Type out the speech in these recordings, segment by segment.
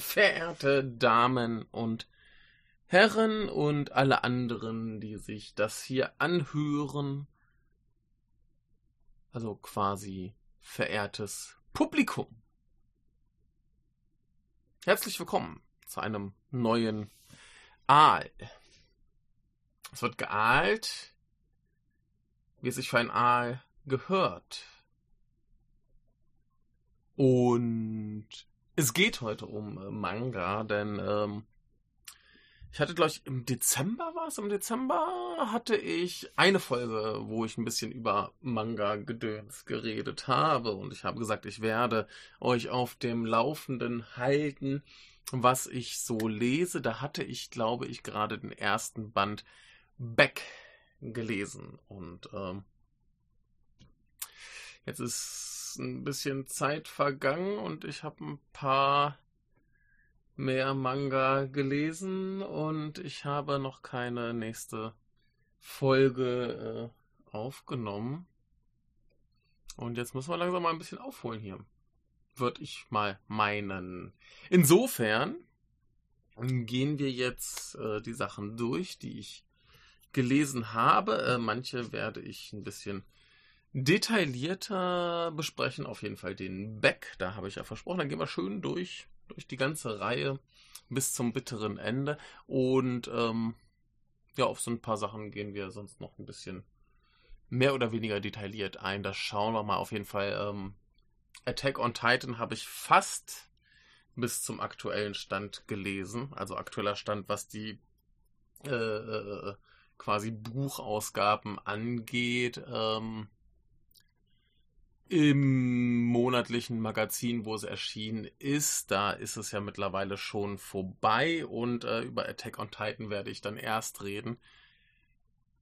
verehrte Damen und Herren und alle anderen, die sich das hier anhören. Also quasi verehrtes Publikum. Herzlich willkommen zu einem neuen Aal. Es wird geahlt, wie es sich für ein Aal gehört. Und es geht heute um äh, Manga, denn ähm, ich hatte, glaube ich, im Dezember war es, im Dezember hatte ich eine Folge, wo ich ein bisschen über Manga-Gedöns geredet habe. Und ich habe gesagt, ich werde euch auf dem Laufenden halten, was ich so lese. Da hatte ich, glaube ich, gerade den ersten Band Back gelesen. Und ähm, jetzt ist ein bisschen Zeit vergangen und ich habe ein paar mehr Manga gelesen und ich habe noch keine nächste Folge äh, aufgenommen. Und jetzt müssen wir langsam mal ein bisschen aufholen hier. Würde ich mal meinen. Insofern gehen wir jetzt äh, die Sachen durch, die ich gelesen habe. Äh, manche werde ich ein bisschen detaillierter besprechen. Auf jeden Fall den Back, da habe ich ja versprochen. Dann gehen wir schön durch, durch die ganze Reihe bis zum bitteren Ende. Und ähm, ja, auf so ein paar Sachen gehen wir sonst noch ein bisschen mehr oder weniger detailliert ein. Das schauen wir mal auf jeden Fall. Ähm, Attack on Titan habe ich fast bis zum aktuellen Stand gelesen. Also aktueller Stand, was die äh, äh, quasi Buchausgaben angeht. Ähm, im monatlichen Magazin, wo es erschienen ist. Da ist es ja mittlerweile schon vorbei und äh, über Attack on Titan werde ich dann erst reden,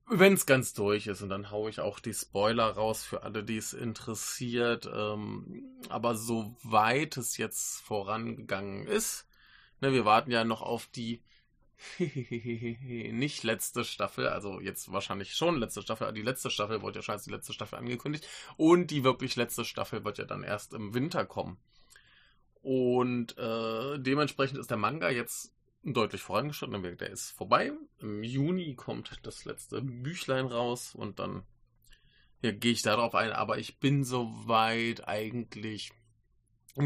wenn es ganz durch ist. Und dann haue ich auch die Spoiler raus für alle, die es interessiert. Ähm, aber soweit es jetzt vorangegangen ist, ne, wir warten ja noch auf die nicht letzte Staffel, also jetzt wahrscheinlich schon letzte Staffel, die letzte Staffel wurde ja schon als die letzte Staffel angekündigt und die wirklich letzte Staffel wird ja dann erst im Winter kommen. Und äh, dementsprechend ist der Manga jetzt deutlich vorangeschritten, der ist vorbei. Im Juni kommt das letzte Büchlein raus und dann ja, gehe ich darauf ein, aber ich bin soweit eigentlich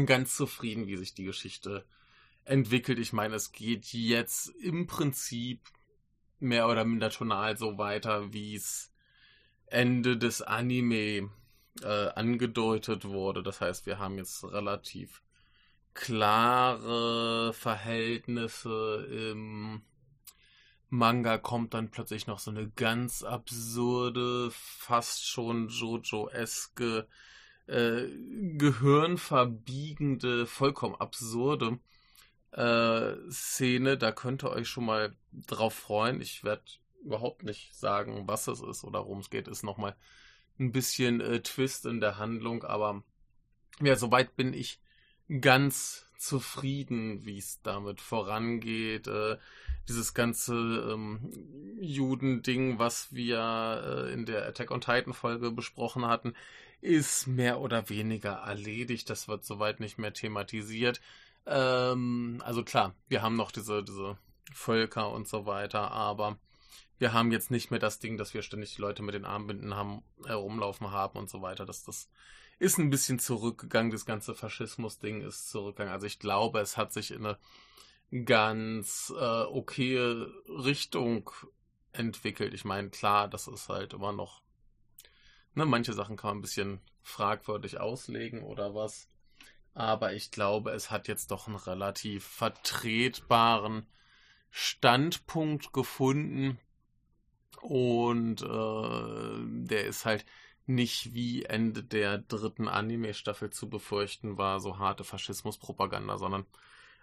ganz zufrieden, wie sich die Geschichte äh, entwickelt. Ich meine, es geht jetzt im Prinzip mehr oder minder tonal so weiter, wie es Ende des Anime äh, angedeutet wurde. Das heißt, wir haben jetzt relativ klare Verhältnisse im Manga kommt dann plötzlich noch so eine ganz absurde, fast schon Jojo-eske, äh, gehirnverbiegende, vollkommen absurde äh, Szene. Da könnt ihr euch schon mal drauf freuen. Ich werde überhaupt nicht sagen, was es ist oder worum es geht. Ist nochmal ein bisschen äh, Twist in der Handlung, aber ja, soweit bin ich ganz zufrieden, wie es damit vorangeht. Äh, dieses ganze ähm, Juden-Ding, was wir äh, in der Attack on Titan Folge besprochen hatten, ist mehr oder weniger erledigt. Das wird soweit nicht mehr thematisiert. Ähm, also klar, wir haben noch diese, diese Völker und so weiter, aber wir haben jetzt nicht mehr das Ding, dass wir ständig die Leute mit den Armbinden haben, herumlaufen haben und so weiter. Das, das ist ein bisschen zurückgegangen. Das ganze Faschismus-Ding ist zurückgegangen. Also ich glaube, es hat sich in eine ganz äh, okaye Richtung entwickelt. Ich meine, klar, das ist halt immer noch. Ne, manche Sachen kann man ein bisschen fragwürdig auslegen oder was. Aber ich glaube, es hat jetzt doch einen relativ vertretbaren Standpunkt gefunden. Und äh, der ist halt nicht wie Ende der dritten Anime-Staffel zu befürchten war, so harte Faschismuspropaganda, sondern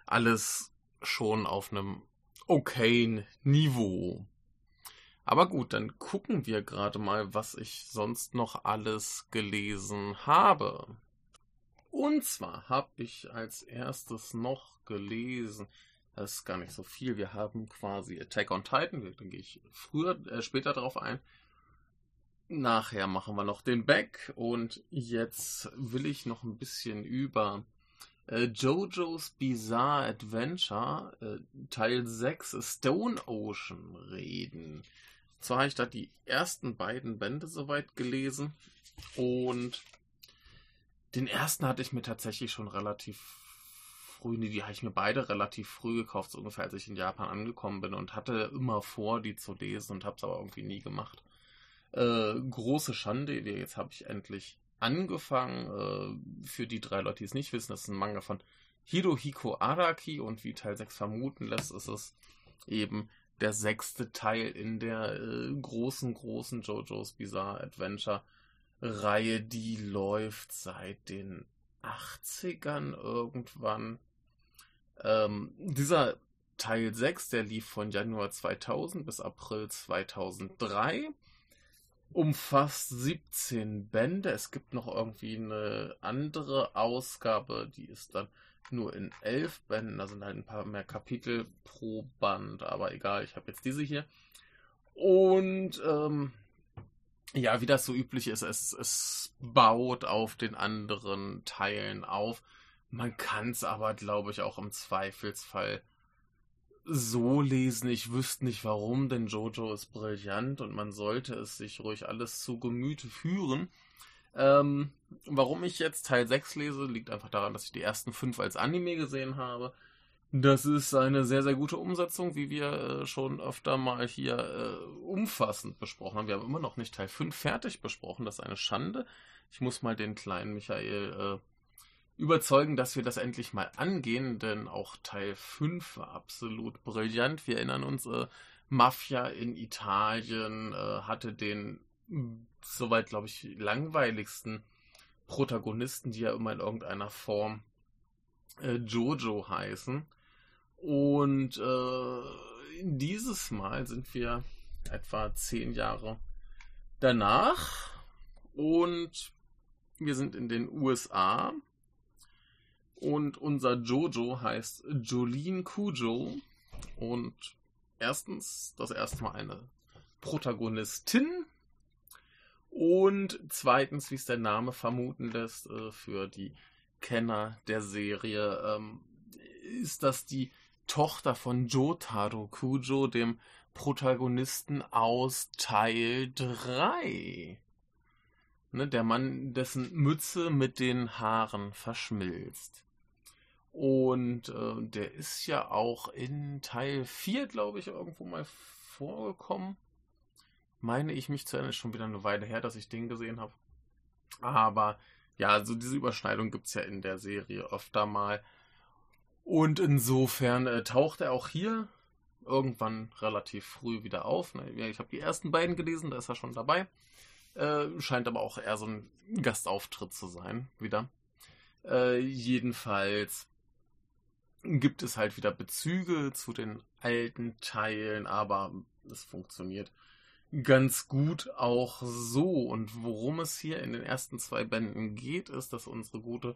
alles schon auf einem okayen Niveau. Aber gut, dann gucken wir gerade mal, was ich sonst noch alles gelesen habe. Und zwar habe ich als erstes noch gelesen, das ist gar nicht so viel, wir haben quasi Attack on Titan, da gehe ich früher, äh, später drauf ein. Nachher machen wir noch den Back und jetzt will ich noch ein bisschen über äh, JoJo's Bizarre Adventure äh, Teil 6 Stone Ocean reden. Zwar habe ich da die ersten beiden Bände soweit gelesen und den ersten hatte ich mir tatsächlich schon relativ früh, nee, die habe ich mir beide relativ früh gekauft, so ungefähr als ich in Japan angekommen bin und hatte immer vor, die zu lesen und habe es aber irgendwie nie gemacht. Äh, große Schande, jetzt habe ich endlich angefangen. Äh, für die drei Leute, die es nicht wissen, das ist ein Manga von Hirohiko Araki und wie Teil 6 vermuten lässt, ist es eben der sechste Teil in der äh, großen, großen JoJo's Bizarre Adventure Reihe, die läuft seit den 80ern irgendwann. Ähm, dieser Teil 6, der lief von Januar 2000 bis April 2003 umfasst 17 Bände. Es gibt noch irgendwie eine andere Ausgabe, die ist dann nur in 11 Bänden. Da sind halt ein paar mehr Kapitel pro Band, aber egal, ich habe jetzt diese hier. Und ähm, ja, wie das so üblich ist, es, es baut auf den anderen Teilen auf. Man kann es aber, glaube ich, auch im Zweifelsfall so lesen. Ich wüsste nicht warum, denn Jojo ist brillant und man sollte es sich ruhig alles zu Gemüte führen. Ähm, warum ich jetzt Teil 6 lese, liegt einfach daran, dass ich die ersten fünf als Anime gesehen habe. Das ist eine sehr, sehr gute Umsetzung, wie wir äh, schon öfter mal hier äh, umfassend besprochen haben. Wir haben immer noch nicht Teil 5 fertig besprochen. Das ist eine Schande. Ich muss mal den kleinen Michael äh, überzeugen, dass wir das endlich mal angehen, denn auch Teil 5 war absolut brillant. Wir erinnern uns, äh, Mafia in Italien äh, hatte den, soweit glaube ich, langweiligsten Protagonisten, die ja immer in irgendeiner Form Jojo heißen. Und äh, dieses Mal sind wir etwa zehn Jahre danach und wir sind in den USA und unser Jojo heißt Jolene Kujo. Und erstens, das erste Mal eine Protagonistin. Und zweitens, wie es der Name vermuten lässt, äh, für die Kenner der Serie, ähm, ist das die Tochter von Jotaro Kujo, dem Protagonisten aus Teil 3. Ne, der Mann, dessen Mütze mit den Haaren verschmilzt. Und äh, der ist ja auch in Teil 4, glaube ich, irgendwo mal vorgekommen. Meine ich mich zu erinnern, ist schon wieder eine Weile her, dass ich den gesehen habe. Aber ja, also diese Überschneidung gibt es ja in der Serie öfter mal. Und insofern äh, taucht er auch hier irgendwann relativ früh wieder auf. Ne? Ich habe die ersten beiden gelesen, da ist er schon dabei. Äh, scheint aber auch eher so ein Gastauftritt zu sein, wieder. Äh, jedenfalls gibt es halt wieder Bezüge zu den alten Teilen, aber es funktioniert ganz gut auch so. Und worum es hier in den ersten zwei Bänden geht, ist, dass unsere gute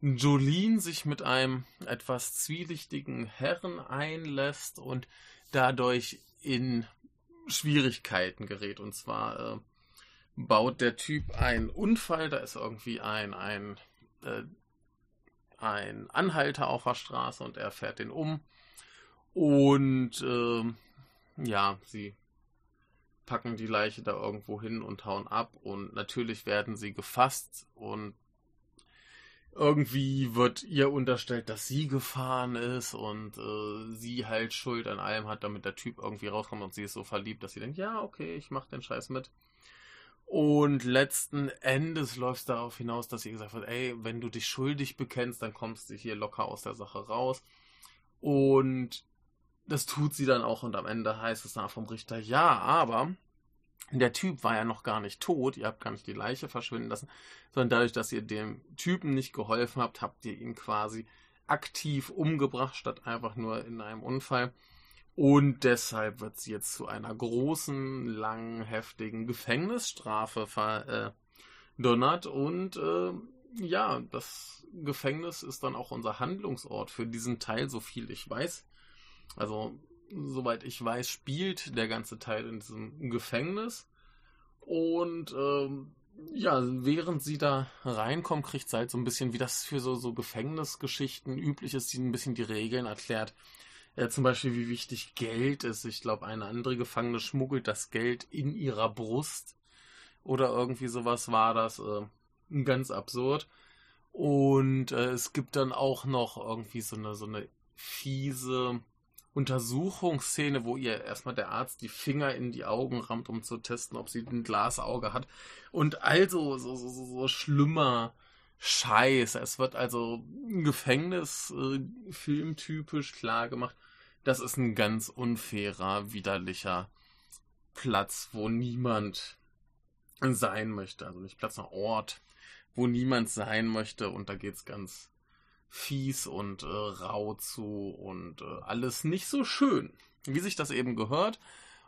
Jolene sich mit einem etwas zwielichtigen Herren einlässt und dadurch in Schwierigkeiten gerät. Und zwar äh, baut der Typ einen Unfall, da ist irgendwie ein, ein äh, ein Anhalter auf der Straße und er fährt den um. Und äh, ja, sie packen die Leiche da irgendwo hin und hauen ab. Und natürlich werden sie gefasst und irgendwie wird ihr unterstellt, dass sie gefahren ist und äh, sie halt Schuld an allem hat, damit der Typ irgendwie rauskommt und sie ist so verliebt, dass sie denkt, ja, okay, ich mach den Scheiß mit. Und letzten Endes läuft es darauf hinaus, dass sie gesagt hat, ey, wenn du dich schuldig bekennst, dann kommst du hier locker aus der Sache raus. Und das tut sie dann auch und am Ende heißt es dann vom Richter, ja, aber der Typ war ja noch gar nicht tot, ihr habt gar nicht die Leiche verschwinden lassen, sondern dadurch, dass ihr dem Typen nicht geholfen habt, habt ihr ihn quasi aktiv umgebracht, statt einfach nur in einem Unfall. Und deshalb wird sie jetzt zu einer großen, langen, heftigen Gefängnisstrafe verdonnert. Und äh, ja, das Gefängnis ist dann auch unser Handlungsort für diesen Teil, so viel ich weiß. Also, soweit ich weiß, spielt der ganze Teil in diesem Gefängnis. Und äh, ja, während sie da reinkommt, kriegt sie halt so ein bisschen, wie das für so, so Gefängnisgeschichten üblich ist, die ein bisschen die Regeln erklärt. Äh, zum Beispiel, wie wichtig Geld ist. Ich glaube, eine andere Gefangene schmuggelt das Geld in ihrer Brust. Oder irgendwie sowas war das. Äh, ganz absurd. Und äh, es gibt dann auch noch irgendwie so eine, so eine fiese Untersuchungsszene, wo ihr erstmal der Arzt die Finger in die Augen rammt, um zu testen, ob sie ein Glasauge hat. Und also so, so, so, so schlimmer Scheiß. Es wird also ein Gefängnis äh, filmtypisch klar gemacht. Das ist ein ganz unfairer, widerlicher Platz, wo niemand sein möchte. Also nicht Platz, sondern Ort, wo niemand sein möchte. Und da geht's ganz fies und äh, rau zu und äh, alles nicht so schön, wie sich das eben gehört.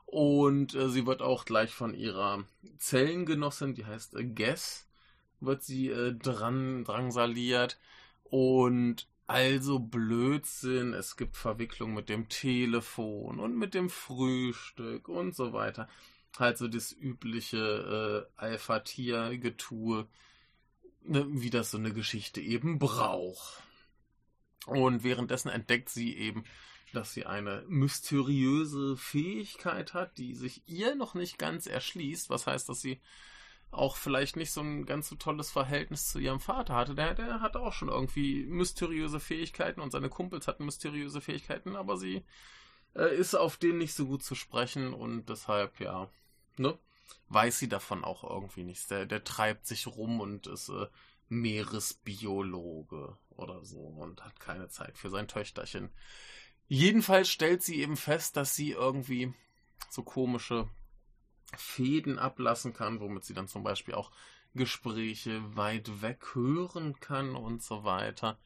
Und äh, sie wird auch gleich von ihrer Zellengenossin, die heißt äh, Guess, wird sie äh, dran drangsaliert. Und also Blödsinn, es gibt Verwicklung mit dem Telefon und mit dem Frühstück und so weiter. Halt so das übliche äh, Alpha-Tier-Getue, ne, wie das so eine Geschichte eben braucht. Und währenddessen entdeckt sie eben, dass sie eine mysteriöse Fähigkeit hat, die sich ihr noch nicht ganz erschließt. Was heißt, dass sie auch vielleicht nicht so ein ganz so tolles Verhältnis zu ihrem Vater hatte. Der, der hat auch schon irgendwie mysteriöse Fähigkeiten und seine Kumpels hatten mysteriöse Fähigkeiten, aber sie äh, ist auf denen nicht so gut zu sprechen und deshalb, ja, ne, weiß sie davon auch irgendwie nichts. Der, der treibt sich rum und ist äh, Meeresbiologe oder so und hat keine Zeit für sein Töchterchen. Jedenfalls stellt sie eben fest, dass sie irgendwie so komische Fäden ablassen kann, womit sie dann zum Beispiel auch Gespräche weit weg hören kann und so weiter.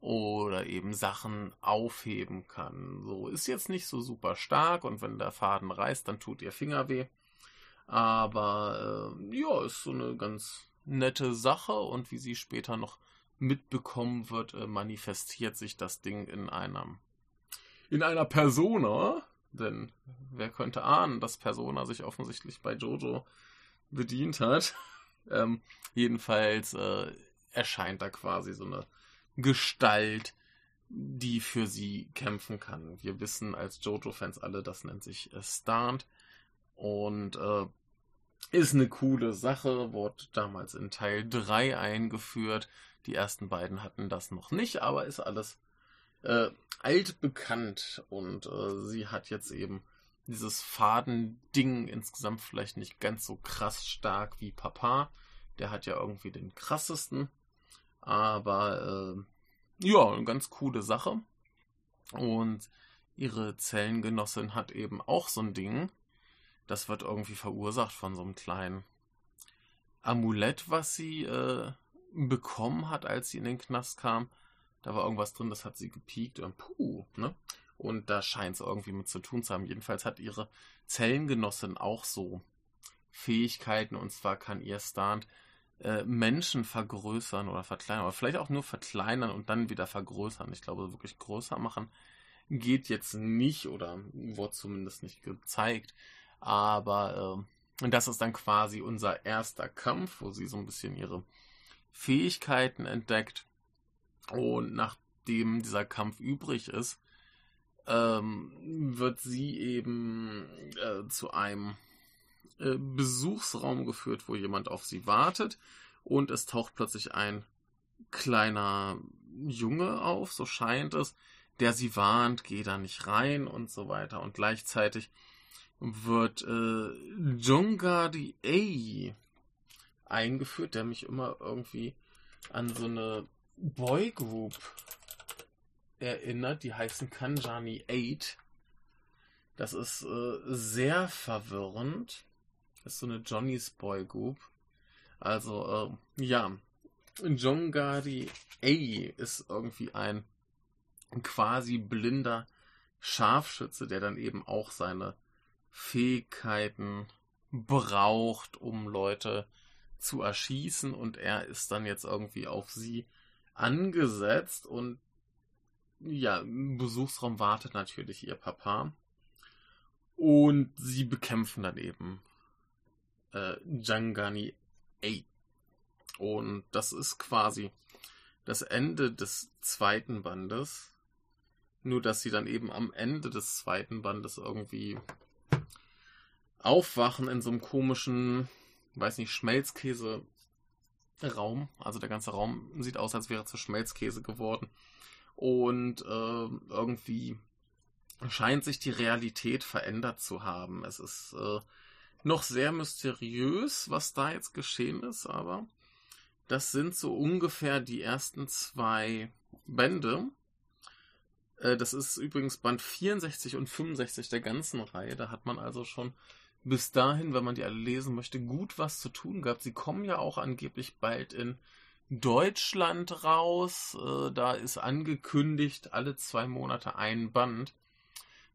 Oder eben Sachen aufheben kann. So ist jetzt nicht so super stark und wenn der Faden reißt, dann tut ihr Finger weh. Aber äh, ja, ist so eine ganz nette Sache und wie sie später noch mitbekommen wird, äh, manifestiert sich das Ding in einem in einer Persona, denn wer könnte ahnen, dass Persona sich offensichtlich bei Jojo bedient hat. ähm, jedenfalls äh, erscheint da quasi so eine Gestalt, die für sie kämpfen kann. Wir wissen als Jojo-Fans alle, das nennt sich äh, Start. Und äh, ist eine coole Sache, wurde damals in Teil 3 eingeführt. Die ersten beiden hatten das noch nicht, aber ist alles äh, altbekannt und äh, sie hat jetzt eben dieses Fadending insgesamt vielleicht nicht ganz so krass stark wie Papa. Der hat ja irgendwie den krassesten. Aber äh, ja, eine ganz coole Sache. Und ihre Zellengenossin hat eben auch so ein Ding. Das wird irgendwie verursacht von so einem kleinen Amulett, was sie äh, bekommen hat, als sie in den Knast kam. Da war irgendwas drin, das hat sie gepiekt und puh, ne? Und da scheint es irgendwie mit zu tun zu haben. Jedenfalls hat ihre Zellengenossin auch so Fähigkeiten und zwar kann ihr Stand äh, Menschen vergrößern oder verkleinern, aber vielleicht auch nur verkleinern und dann wieder vergrößern. Ich glaube, wirklich größer machen geht jetzt nicht oder wurde zumindest nicht gezeigt. Aber äh, das ist dann quasi unser erster Kampf, wo sie so ein bisschen ihre Fähigkeiten entdeckt. Und nachdem dieser Kampf übrig ist, ähm, wird sie eben äh, zu einem äh, Besuchsraum geführt, wo jemand auf sie wartet. Und es taucht plötzlich ein kleiner Junge auf, so scheint es, der sie warnt, geh da nicht rein und so weiter. Und gleichzeitig wird äh, Jungadi A eingeführt, der mich immer irgendwie an so eine Boygroup erinnert, die heißen Kanjani 8. Das ist äh, sehr verwirrend. Das ist so eine Johnny's Boygroup. Also, äh, ja, Jongari A ist irgendwie ein quasi blinder Scharfschütze, der dann eben auch seine Fähigkeiten braucht, um Leute zu erschießen. Und er ist dann jetzt irgendwie auf sie angesetzt. Und ja, im Besuchsraum wartet natürlich ihr Papa. Und sie bekämpfen dann eben äh, Jangani Und das ist quasi das Ende des zweiten Bandes. Nur, dass sie dann eben am Ende des zweiten Bandes irgendwie aufwachen in so einem komischen, weiß nicht, Schmelzkäse Raum. Also der ganze Raum sieht aus, als wäre zu Schmelzkäse geworden. Und äh, irgendwie scheint sich die Realität verändert zu haben. Es ist äh, noch sehr mysteriös, was da jetzt geschehen ist, aber das sind so ungefähr die ersten zwei Bände. Äh, das ist übrigens Band 64 und 65 der ganzen Reihe. Da hat man also schon bis dahin, wenn man die alle lesen möchte, gut was zu tun gehabt. Sie kommen ja auch angeblich bald in Deutschland raus. Äh, da ist angekündigt, alle zwei Monate ein Band.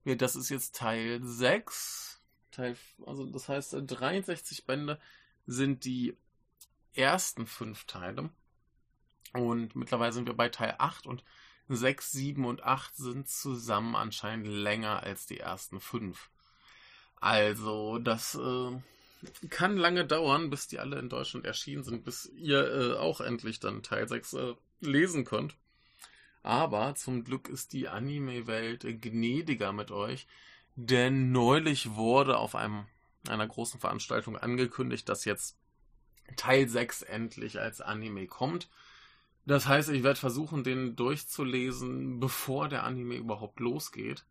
Das ist jetzt Teil 6. Teil, also das heißt, 63 Bände sind die ersten fünf Teile. Und mittlerweile sind wir bei Teil 8 und 6, 7 und 8 sind zusammen anscheinend länger als die ersten fünf. Also, das äh, kann lange dauern, bis die alle in Deutschland erschienen sind, bis ihr äh, auch endlich dann Teil 6 äh, lesen könnt. Aber zum Glück ist die Anime-Welt gnädiger mit euch, denn neulich wurde auf einem, einer großen Veranstaltung angekündigt, dass jetzt Teil 6 endlich als Anime kommt. Das heißt, ich werde versuchen, den durchzulesen, bevor der Anime überhaupt losgeht,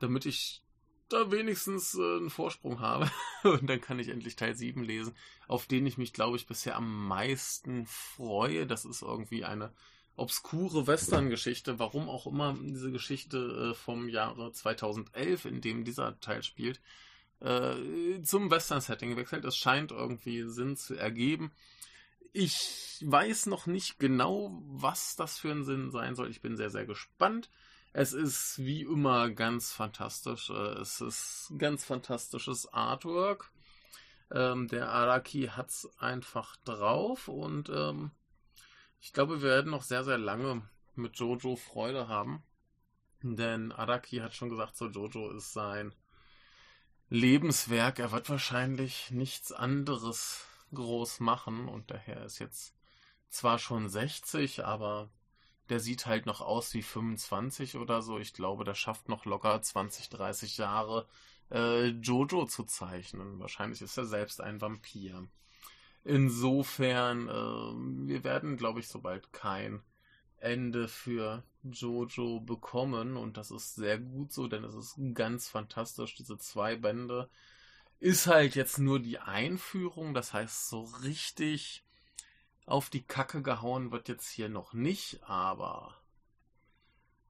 damit ich da wenigstens äh, einen Vorsprung habe. Und dann kann ich endlich Teil 7 lesen, auf den ich mich, glaube ich, bisher am meisten freue. Das ist irgendwie eine obskure Western-Geschichte, warum auch immer diese Geschichte äh, vom Jahre 2011, in dem dieser Teil spielt, äh, zum Western-Setting wechselt. Es scheint irgendwie Sinn zu ergeben. Ich weiß noch nicht genau, was das für ein Sinn sein soll. Ich bin sehr, sehr gespannt. Es ist wie immer ganz fantastisch. Äh, es ist ganz fantastisches Artwork. Ähm, der Araki hat es einfach drauf und ähm, ich glaube, wir werden noch sehr, sehr lange mit Jojo Freude haben. Denn Araki hat schon gesagt, so Jojo ist sein Lebenswerk. Er wird wahrscheinlich nichts anderes groß machen und daher ist jetzt zwar schon 60, aber der sieht halt noch aus wie 25 oder so. Ich glaube, der schafft noch locker 20, 30 Jahre äh, Jojo zu zeichnen. Wahrscheinlich ist er selbst ein Vampir. Insofern, äh, wir werden, glaube ich, sobald kein Ende für Jojo bekommen und das ist sehr gut so, denn es ist ganz fantastisch. Diese zwei Bände ist halt jetzt nur die Einführung, das heißt so richtig auf die Kacke gehauen wird jetzt hier noch nicht, aber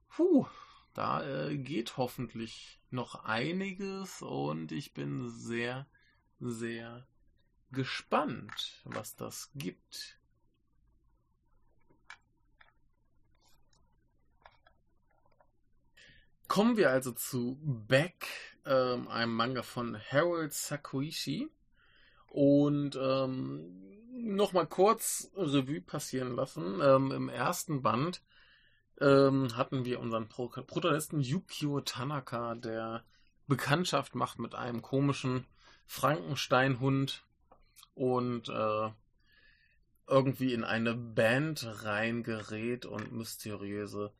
puh, da äh, geht hoffentlich noch einiges und ich bin sehr, sehr gespannt, was das gibt. Kommen wir also zu Back, ähm, einem Manga von Harold Sakuishi. Und ähm, nochmal kurz Revue passieren lassen. Ähm, Im ersten Band ähm, hatten wir unseren Pro Protagonisten Yukio Tanaka, der Bekanntschaft macht mit einem komischen Frankensteinhund und äh, irgendwie in eine Band reingerät und mysteriöse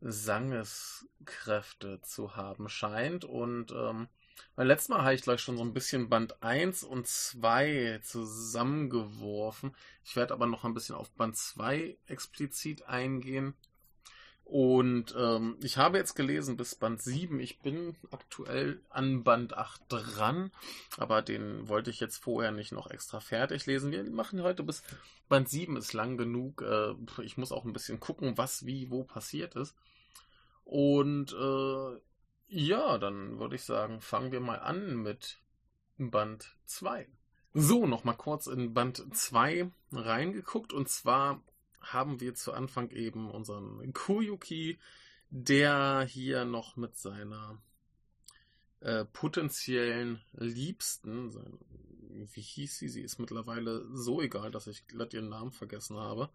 Sangeskräfte zu haben scheint. Und ähm, beim letzten Mal habe ich gleich schon so ein bisschen Band 1 und 2 zusammengeworfen. Ich werde aber noch ein bisschen auf Band 2 explizit eingehen. Und ähm, ich habe jetzt gelesen bis Band 7. Ich bin aktuell an Band 8 dran, aber den wollte ich jetzt vorher nicht noch extra fertig lesen. Wir machen heute bis Band 7 ist lang genug. Äh, ich muss auch ein bisschen gucken, was wie wo passiert ist. Und äh, ja, dann würde ich sagen, fangen wir mal an mit Band 2. So, nochmal kurz in Band 2 reingeguckt. Und zwar haben wir zu Anfang eben unseren Koyuki, der hier noch mit seiner äh, potenziellen Liebsten, sein, wie hieß sie? Sie ist mittlerweile so egal, dass ich glatt ihren Namen vergessen habe.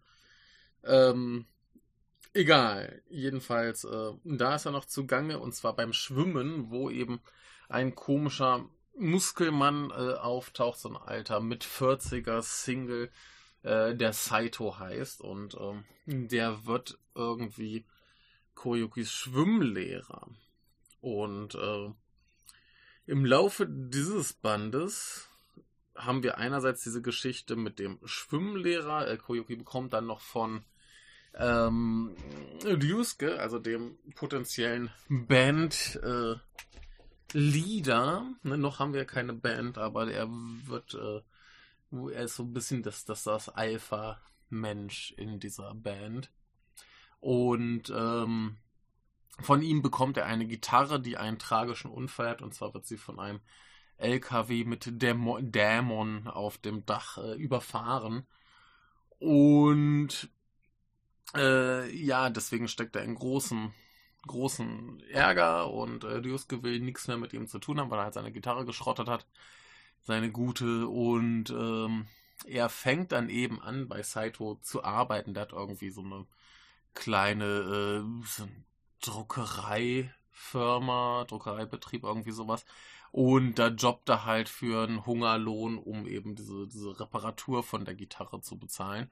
Ähm, Egal, jedenfalls, äh, da ist er noch zugange und zwar beim Schwimmen, wo eben ein komischer Muskelmann äh, auftaucht, so ein alter mit 40er Single, äh, der Saito heißt und ähm, der wird irgendwie Koyukis Schwimmlehrer. Und äh, im Laufe dieses Bandes haben wir einerseits diese Geschichte mit dem Schwimmlehrer. Äh, Koyuki bekommt dann noch von ähm, Ryusuke, also dem potenziellen Band äh, Leader. Ne, noch haben wir keine Band, aber er wird, äh, er ist so ein bisschen das, das, das Alpha-Mensch in dieser Band. Und ähm, von ihm bekommt er eine Gitarre, die einen tragischen Unfall hat. Und zwar wird sie von einem LKW mit Dämo Dämon auf dem Dach äh, überfahren. Und äh, ja, deswegen steckt er in großen, großen Ärger und äh, Ryusuke will nichts mehr mit ihm zu tun haben, weil er halt seine Gitarre geschrottet hat. Seine gute. Und ähm, er fängt dann eben an, bei Saito zu arbeiten. Der hat irgendwie so eine kleine äh, Druckereifirma, Druckereibetrieb, irgendwie sowas. Und da jobbt er halt für einen Hungerlohn, um eben diese, diese Reparatur von der Gitarre zu bezahlen.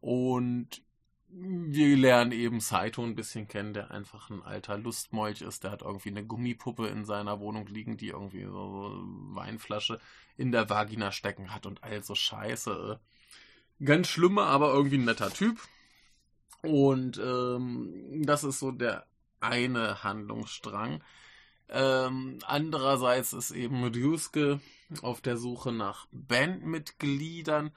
Und wir lernen eben Saito ein bisschen kennen, der einfach ein alter Lustmolch ist. Der hat irgendwie eine Gummipuppe in seiner Wohnung liegen, die irgendwie so Weinflasche in der Vagina stecken hat und all so Scheiße. Ganz schlimmer, aber irgendwie ein netter Typ. Und ähm, das ist so der eine Handlungsstrang. Ähm, andererseits ist eben Ryusuke auf der Suche nach Bandmitgliedern.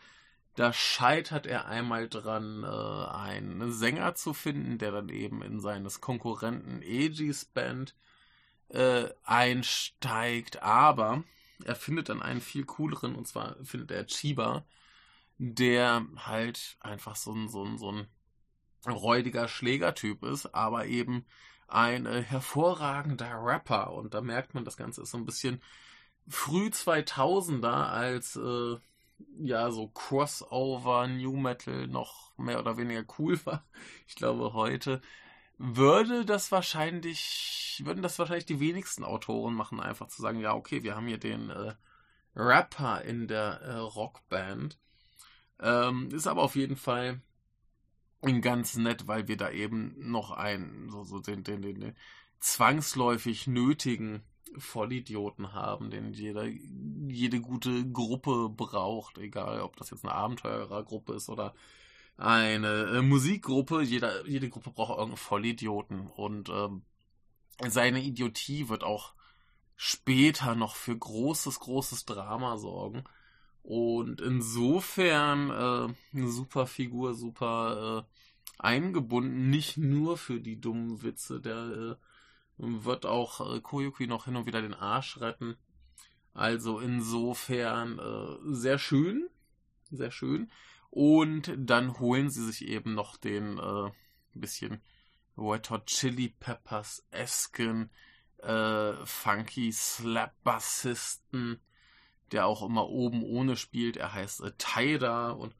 Da scheitert er einmal dran, äh, einen Sänger zu finden, der dann eben in seines Konkurrenten Egis Band äh, einsteigt. Aber er findet dann einen viel cooleren, und zwar findet er Chiba, der halt einfach so ein, so ein, so ein räudiger Schlägertyp ist, aber eben ein äh, hervorragender Rapper. Und da merkt man, das Ganze ist so ein bisschen früh 2000er, als äh, ja so Crossover New Metal noch mehr oder weniger cool war. Ich glaube, heute würde das wahrscheinlich, würden das wahrscheinlich die wenigsten Autoren machen, einfach zu sagen, ja, okay, wir haben hier den äh, Rapper in der äh, Rockband. Ähm, ist aber auf jeden Fall ganz nett, weil wir da eben noch einen, so, so den, den, den, den zwangsläufig nötigen Vollidioten haben, den jeder, jede gute Gruppe braucht, egal ob das jetzt eine Abenteurergruppe ist oder eine äh, Musikgruppe, jeder, jede Gruppe braucht irgendeinen Vollidioten und ähm, seine Idiotie wird auch später noch für großes, großes Drama sorgen. Und insofern äh, eine super Figur, super äh, eingebunden, nicht nur für die dummen Witze. Der äh, wird auch äh, Koyuki noch hin und wieder den Arsch retten. Also insofern äh, sehr schön, sehr schön. Und dann holen sie sich eben noch den äh, bisschen Red Hot Chili Peppers esken äh, funky Slap Bassisten der auch immer oben ohne spielt. Er heißt äh, Tyra und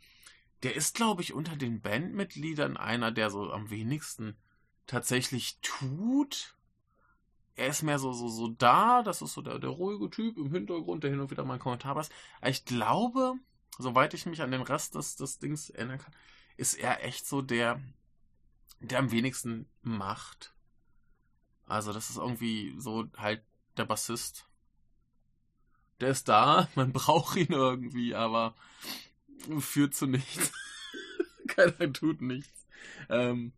der ist, glaube ich, unter den Bandmitgliedern einer, der so am wenigsten tatsächlich tut. Er ist mehr so, so, so da, das ist so der, der ruhige Typ im Hintergrund, der hin und wieder mal einen Kommentar. Aber ich glaube, soweit ich mich an den Rest des, des Dings erinnern kann, ist er echt so der, der am wenigsten macht. Also, das ist irgendwie so halt der Bassist der ist da, man braucht ihn irgendwie, aber führt zu nichts. Keiner tut nichts. Ähm,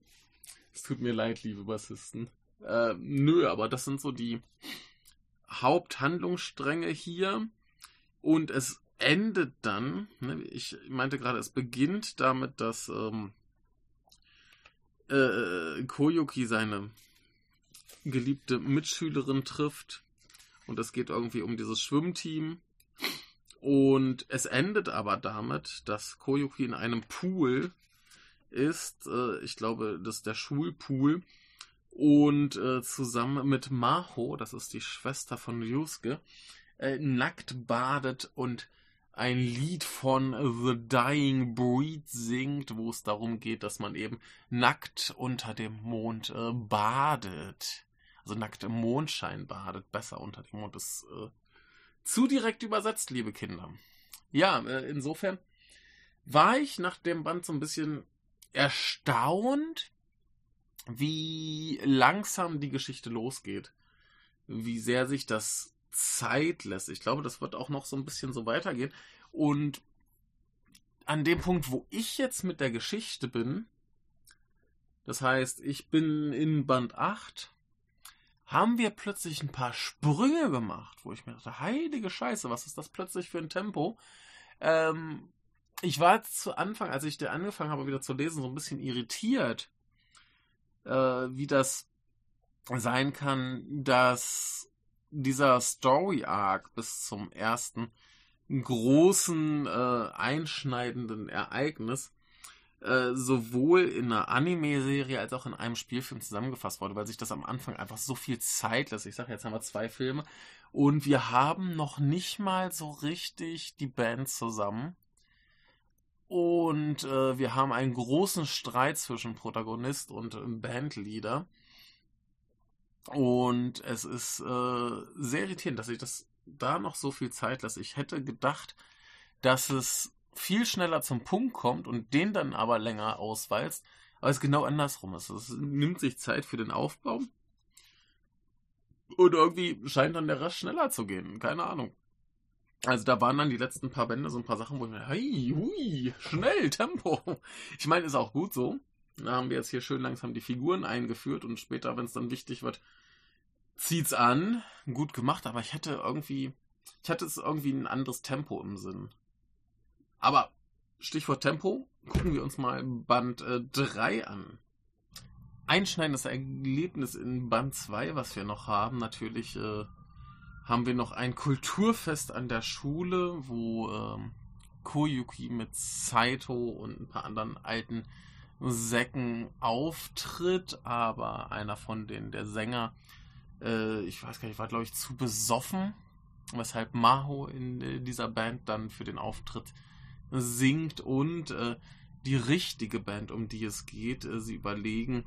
es tut mir leid, liebe Bassisten. Äh, nö, aber das sind so die Haupthandlungsstränge hier. Und es endet dann, ne, ich meinte gerade, es beginnt damit, dass ähm, äh, Koyuki seine geliebte Mitschülerin trifft und es geht irgendwie um dieses Schwimmteam. Und es endet aber damit, dass Koyuki in einem Pool ist. Äh, ich glaube, das ist der Schulpool. Und äh, zusammen mit Maho, das ist die Schwester von Ryusuke, äh, nackt badet und ein Lied von The Dying Breed singt, wo es darum geht, dass man eben nackt unter dem Mond äh, badet also nackt im Mondschein badet, besser unter dem Mond. Das äh, zu direkt übersetzt, liebe Kinder. Ja, äh, insofern war ich nach dem Band so ein bisschen erstaunt, wie langsam die Geschichte losgeht. Wie sehr sich das Zeit lässt. Ich glaube, das wird auch noch so ein bisschen so weitergehen. Und an dem Punkt, wo ich jetzt mit der Geschichte bin, das heißt, ich bin in Band 8, haben wir plötzlich ein paar Sprünge gemacht, wo ich mir dachte, heilige Scheiße, was ist das plötzlich für ein Tempo? Ähm, ich war zu Anfang, als ich angefangen habe, wieder zu lesen, so ein bisschen irritiert, äh, wie das sein kann, dass dieser Story Arc bis zum ersten großen äh, einschneidenden Ereignis äh, sowohl in einer Anime-Serie als auch in einem Spielfilm zusammengefasst wurde, weil sich das am Anfang einfach so viel Zeit lässt. Ich sage, jetzt haben wir zwei Filme und wir haben noch nicht mal so richtig die Band zusammen. Und äh, wir haben einen großen Streit zwischen Protagonist und Bandleader. Und es ist äh, sehr irritierend, dass sich das da noch so viel Zeit lässt. Ich hätte gedacht, dass es viel schneller zum Punkt kommt und den dann aber länger ausweist, aber es genau andersrum ist. Es nimmt sich Zeit für den Aufbau und irgendwie scheint dann der Rest schneller zu gehen. Keine Ahnung. Also da waren dann die letzten paar Bände so ein paar Sachen, wo ich mir, hey, hui, schnell, Tempo. Ich meine, ist auch gut so. Da haben wir jetzt hier schön langsam die Figuren eingeführt und später, wenn es dann wichtig wird, zieht's an. Gut gemacht, aber ich hätte irgendwie, ich hatte es irgendwie ein anderes Tempo im Sinn. Aber Stichwort Tempo, gucken wir uns mal Band äh, 3 an. Einschneidendes Erlebnis in Band 2, was wir noch haben, natürlich äh, haben wir noch ein Kulturfest an der Schule, wo äh, Koyuki mit Saito und ein paar anderen alten Säcken auftritt, aber einer von denen, der Sänger, äh, ich weiß gar nicht, war glaube ich zu besoffen, weshalb Maho in äh, dieser Band dann für den Auftritt singt und äh, die richtige Band, um die es geht, äh, sie überlegen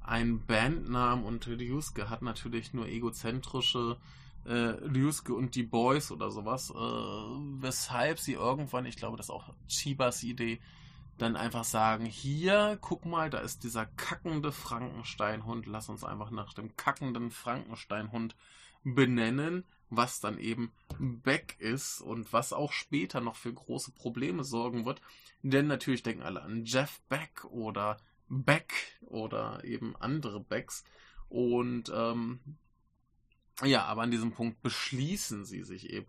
einen Bandnamen und Ryusuke hat natürlich nur egozentrische äh, Ryusuke und die Boys oder sowas, äh, weshalb sie irgendwann, ich glaube, das ist auch Chibas Idee, dann einfach sagen, hier, guck mal, da ist dieser kackende Frankensteinhund, lass uns einfach nach dem kackenden Frankensteinhund benennen, was dann eben Beck ist und was auch später noch für große Probleme sorgen wird. Denn natürlich denken alle an Jeff Beck oder Beck oder eben andere Becks. Und ähm, ja, aber an diesem Punkt beschließen sie sich eben,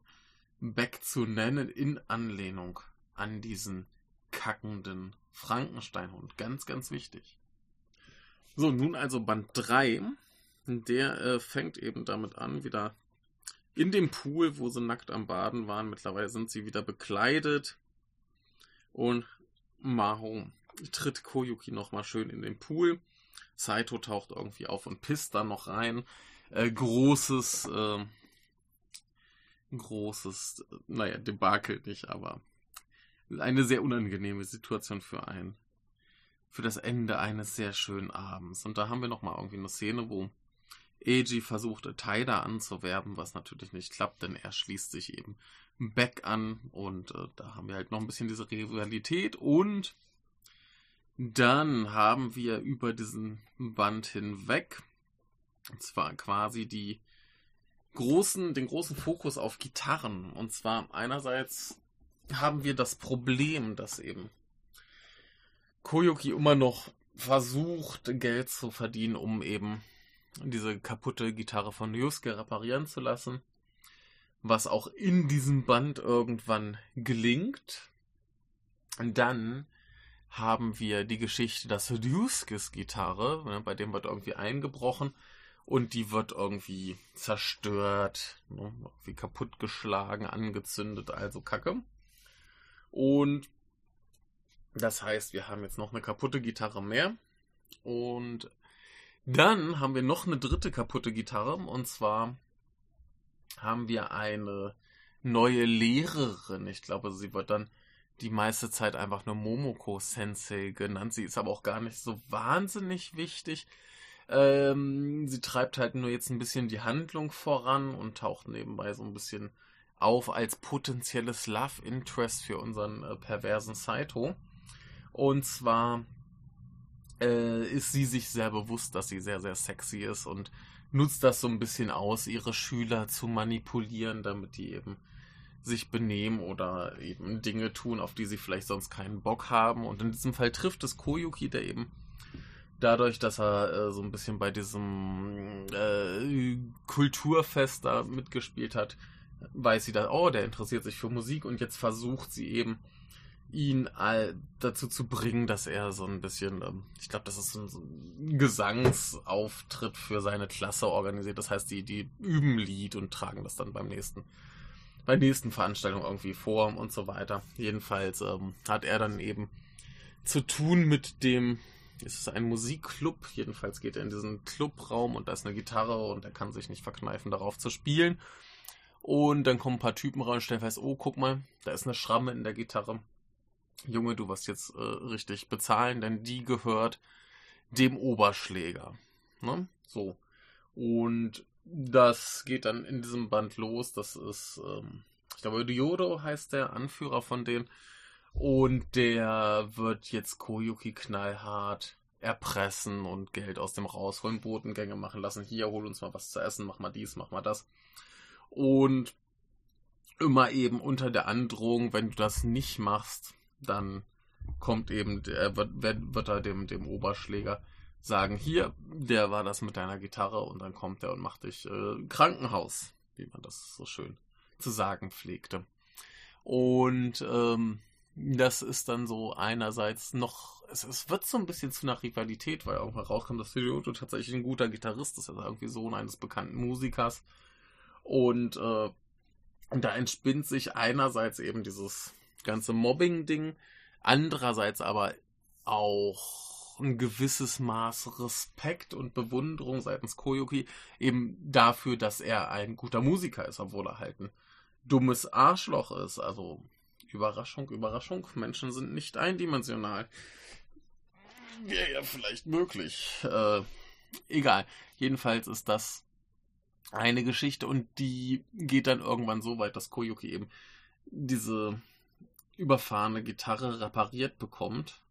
Beck zu nennen in Anlehnung an diesen kackenden Frankensteinhund. Ganz, ganz wichtig. So, nun also Band 3. Der äh, fängt eben damit an, wieder in dem Pool, wo sie nackt am Baden waren. Mittlerweile sind sie wieder bekleidet. Und Maho tritt Koyuki nochmal schön in den Pool. Saito taucht irgendwie auf und pisst da noch rein. Äh, großes, äh, großes, naja, Debakel nicht, aber eine sehr unangenehme Situation für einen, für das Ende eines sehr schönen Abends. Und da haben wir nochmal irgendwie eine Szene, wo Eiji versucht, Taida anzuwerben, was natürlich nicht klappt, denn er schließt sich eben Beck an und äh, da haben wir halt noch ein bisschen diese Rivalität und dann haben wir über diesen Band hinweg, und zwar quasi die großen, den großen Fokus auf Gitarren. Und zwar einerseits haben wir das Problem, dass eben Koyuki immer noch versucht, Geld zu verdienen, um eben diese kaputte Gitarre von Yusuke reparieren zu lassen. Was auch in diesem Band irgendwann gelingt. Und dann haben wir die Geschichte, dass Ryuskes Gitarre, ne, bei dem wird irgendwie eingebrochen und die wird irgendwie zerstört, ne, wie kaputtgeschlagen, angezündet, also Kacke. Und das heißt, wir haben jetzt noch eine kaputte Gitarre mehr. Und dann haben wir noch eine dritte kaputte Gitarre. Und zwar haben wir eine neue Lehrerin. Ich glaube, sie wird dann die meiste Zeit einfach nur Momoko Sensei genannt. Sie ist aber auch gar nicht so wahnsinnig wichtig. Ähm, sie treibt halt nur jetzt ein bisschen die Handlung voran und taucht nebenbei so ein bisschen auf als potenzielles Love Interest für unseren äh, perversen Saito. Und zwar äh, ist sie sich sehr bewusst, dass sie sehr, sehr sexy ist und nutzt das so ein bisschen aus, ihre Schüler zu manipulieren, damit die eben sich benehmen oder eben Dinge tun, auf die sie vielleicht sonst keinen Bock haben. Und in diesem Fall trifft es Koyuki, der eben dadurch, dass er äh, so ein bisschen bei diesem äh, Kulturfest da mitgespielt hat, weiß sie da, oh, der interessiert sich für Musik und jetzt versucht sie eben ihn all dazu zu bringen, dass er so ein bisschen, ähm, ich glaube, das ist so ein, Gesangsauftritt für seine Klasse organisiert. Das heißt, die, die üben Lied und tragen das dann beim nächsten, bei nächsten Veranstaltung irgendwie vor und so weiter. Jedenfalls ähm, hat er dann eben zu tun mit dem, es ist ein Musikclub, jedenfalls geht er in diesen Clubraum und da ist eine Gitarre und er kann sich nicht verkneifen, darauf zu spielen. Und dann kommen ein paar Typen rein und stellen fest, oh, guck mal, da ist eine Schramme in der Gitarre. Junge, du wirst jetzt äh, richtig bezahlen, denn die gehört dem Oberschläger. Ne? So. Und das geht dann in diesem Band los. Das ist, ähm, ich glaube, Diodo heißt der Anführer von denen. Und der wird jetzt Koyuki knallhart erpressen und Geld aus dem rausholen, Botengänge machen lassen. Hier, hol uns mal was zu essen, mach mal dies, mach mal das. Und immer eben unter der Androhung, wenn du das nicht machst, dann kommt eben, der, wird, wird er dem, dem Oberschläger sagen, hier, der war das mit deiner Gitarre und dann kommt er und macht dich äh, Krankenhaus, wie man das so schön zu sagen pflegte. Und ähm, das ist dann so einerseits noch, es, es wird so ein bisschen zu einer Rivalität, weil auch rauskommt, dass Hirioto tatsächlich ein guter Gitarrist ist, also irgendwie Sohn eines bekannten Musikers. Und, äh, da entspinnt sich einerseits eben dieses ganze Mobbing-Ding, andererseits aber auch ein gewisses Maß Respekt und Bewunderung seitens Koyuki eben dafür, dass er ein guter Musiker ist, obwohl er halt ein dummes Arschloch ist. Also Überraschung, Überraschung, Menschen sind nicht eindimensional. Wäre ja vielleicht möglich. Äh, egal. Jedenfalls ist das eine Geschichte und die geht dann irgendwann so weit, dass Koyuki eben diese überfahrene Gitarre repariert bekommt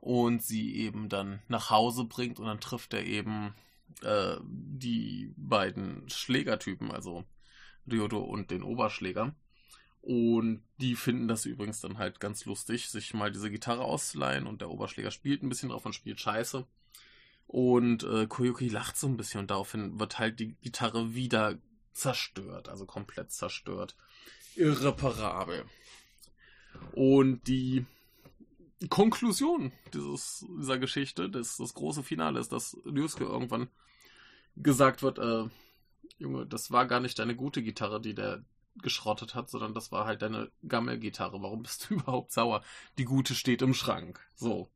und sie eben dann nach Hause bringt und dann trifft er eben äh, die beiden Schlägertypen, also Ryodo und den Oberschläger. Und die finden das übrigens dann halt ganz lustig, sich mal diese Gitarre auszuleihen und der Oberschläger spielt ein bisschen drauf und spielt scheiße. Und äh, Koyuki lacht so ein bisschen und daraufhin wird halt die Gitarre wieder zerstört, also komplett zerstört. Irreparabel. Und die Konklusion dieses, dieser Geschichte, das, das große Finale ist, dass Ryusuke irgendwann gesagt wird, äh, Junge, das war gar nicht deine gute Gitarre, die der geschrottet hat, sondern das war halt deine Gammelgitarre. Warum bist du überhaupt sauer? Die gute steht im Schrank. So.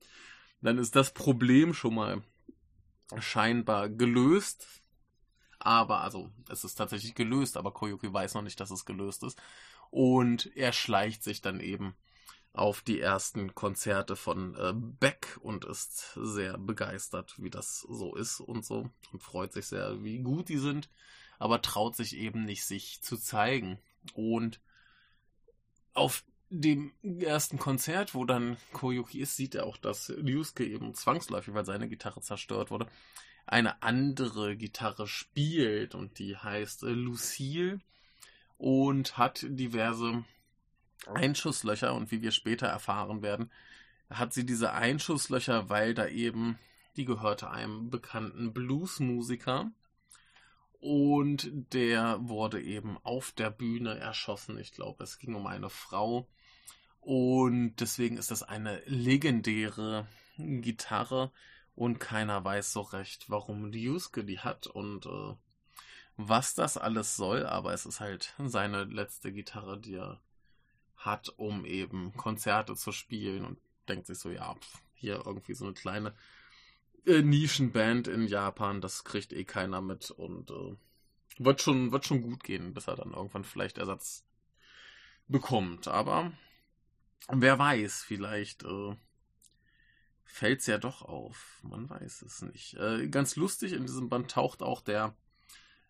Dann ist das Problem schon mal scheinbar gelöst. Aber, also, es ist tatsächlich gelöst, aber Koyuki weiß noch nicht, dass es gelöst ist. Und er schleicht sich dann eben auf die ersten Konzerte von äh, Beck und ist sehr begeistert, wie das so ist und so und freut sich sehr, wie gut die sind, aber traut sich eben nicht, sich zu zeigen. Und auf dem ersten Konzert, wo dann Koyuki ist, sieht er auch, dass Ryusuke eben zwangsläufig, weil seine Gitarre zerstört wurde, eine andere Gitarre spielt und die heißt äh, Lucille und hat diverse Einschusslöcher und wie wir später erfahren werden, hat sie diese Einschusslöcher, weil da eben, die gehörte einem bekannten Bluesmusiker und der wurde eben auf der Bühne erschossen. Ich glaube, es ging um eine Frau. Und deswegen ist das eine legendäre Gitarre. Und keiner weiß so recht, warum Ryusuke die hat und äh, was das alles soll, aber es ist halt seine letzte Gitarre, die er hat, um eben Konzerte zu spielen. Und denkt sich so, ja, hier irgendwie so eine kleine äh, Nischenband in Japan, das kriegt eh keiner mit und äh, wird schon, wird schon gut gehen, bis er dann irgendwann vielleicht Ersatz bekommt. Aber wer weiß, vielleicht äh, fällt es ja doch auf. Man weiß es nicht. Äh, ganz lustig, in diesem Band taucht auch der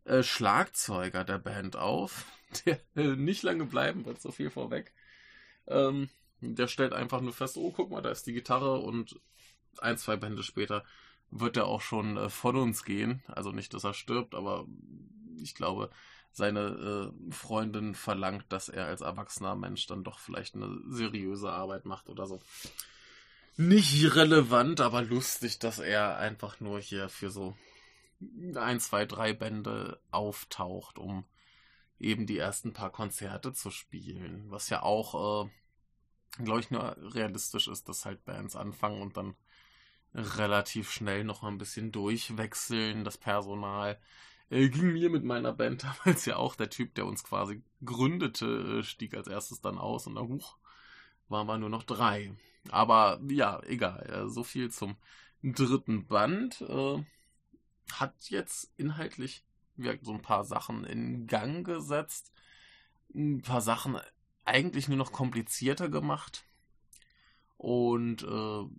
äh, Schlagzeuger der Band auf, der äh, nicht lange bleiben wird, so viel vorweg. Ähm, der stellt einfach nur fest, oh, guck mal, da ist die Gitarre und ein, zwei Bände später wird er auch schon äh, von uns gehen. Also nicht, dass er stirbt, aber ich glaube, seine äh, Freundin verlangt, dass er als erwachsener Mensch dann doch vielleicht eine seriöse Arbeit macht oder so. Nicht relevant, aber lustig, dass er einfach nur hier für so ein, zwei, drei Bände auftaucht, um eben die ersten paar Konzerte zu spielen. Was ja auch, äh, glaube ich, nur realistisch ist, dass halt Bands anfangen und dann relativ schnell noch ein bisschen durchwechseln, das Personal. Äh, ging mir mit meiner Band damals ja auch. Der Typ, der uns quasi gründete, äh, stieg als erstes dann aus und dann hoch waren wir nur noch drei. Aber ja, egal. Äh, so viel zum dritten Band. Äh, hat jetzt inhaltlich so ein paar Sachen in Gang gesetzt. Ein paar Sachen eigentlich nur noch komplizierter gemacht. Und äh,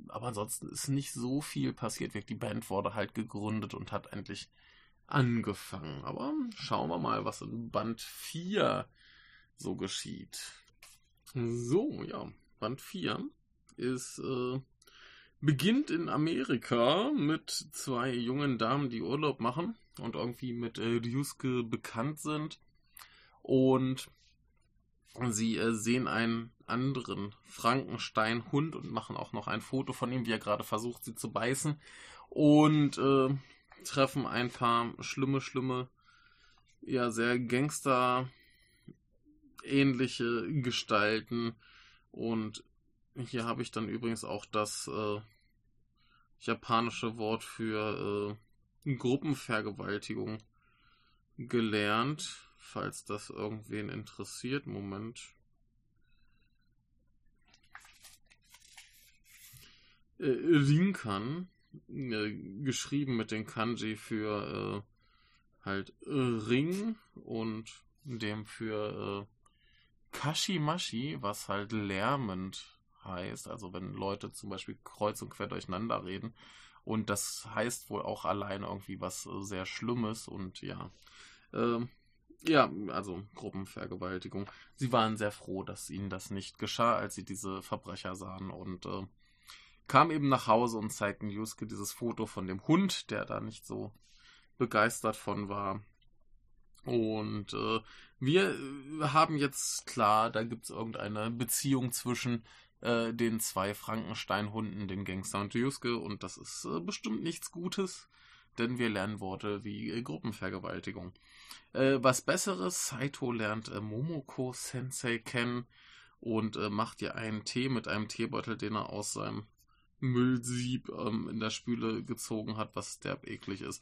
aber ansonsten ist nicht so viel passiert. Die Band wurde halt gegründet und hat endlich angefangen. Aber schauen wir mal, was in Band 4 so geschieht. So, ja, Band 4 ist äh, beginnt in Amerika mit zwei jungen Damen, die Urlaub machen und irgendwie mit äh, Ryusuke bekannt sind. Und sie äh, sehen einen anderen Frankenstein-Hund und machen auch noch ein Foto von ihm, wie er gerade versucht, sie zu beißen. Und äh, treffen ein paar schlimme, schlimme, ja, sehr Gangster-ähnliche Gestalten. Und hier habe ich dann übrigens auch das äh, japanische Wort für äh, Gruppenvergewaltigung gelernt, falls das irgendwen interessiert. Moment. Äh, Rinkan, äh, geschrieben mit den Kanji für äh, halt äh, Ring und dem für äh, Kashimashi, was halt lärmend heißt. Also wenn Leute zum Beispiel kreuz und quer durcheinander reden. Und das heißt wohl auch allein irgendwie was äh, sehr Schlimmes und ja. Äh, ja, also Gruppenvergewaltigung. Sie waren sehr froh, dass ihnen das nicht geschah, als sie diese Verbrecher sahen und äh, kam eben nach Hause und zeigten Juske dieses Foto von dem Hund, der da nicht so begeistert von war. Und äh, wir äh, haben jetzt klar, da gibt es irgendeine Beziehung zwischen äh, den zwei Frankenstein-Hunden, den Gangster und Juske. Und das ist äh, bestimmt nichts Gutes, denn wir lernen Worte wie äh, Gruppenvergewaltigung. Äh, was Besseres, Saito lernt äh, Momoko-Sensei kennen und macht ihr einen Tee mit einem Teebeutel, den er aus seinem Müllsieb ähm, in der Spüle gezogen hat, was derb eklig ist.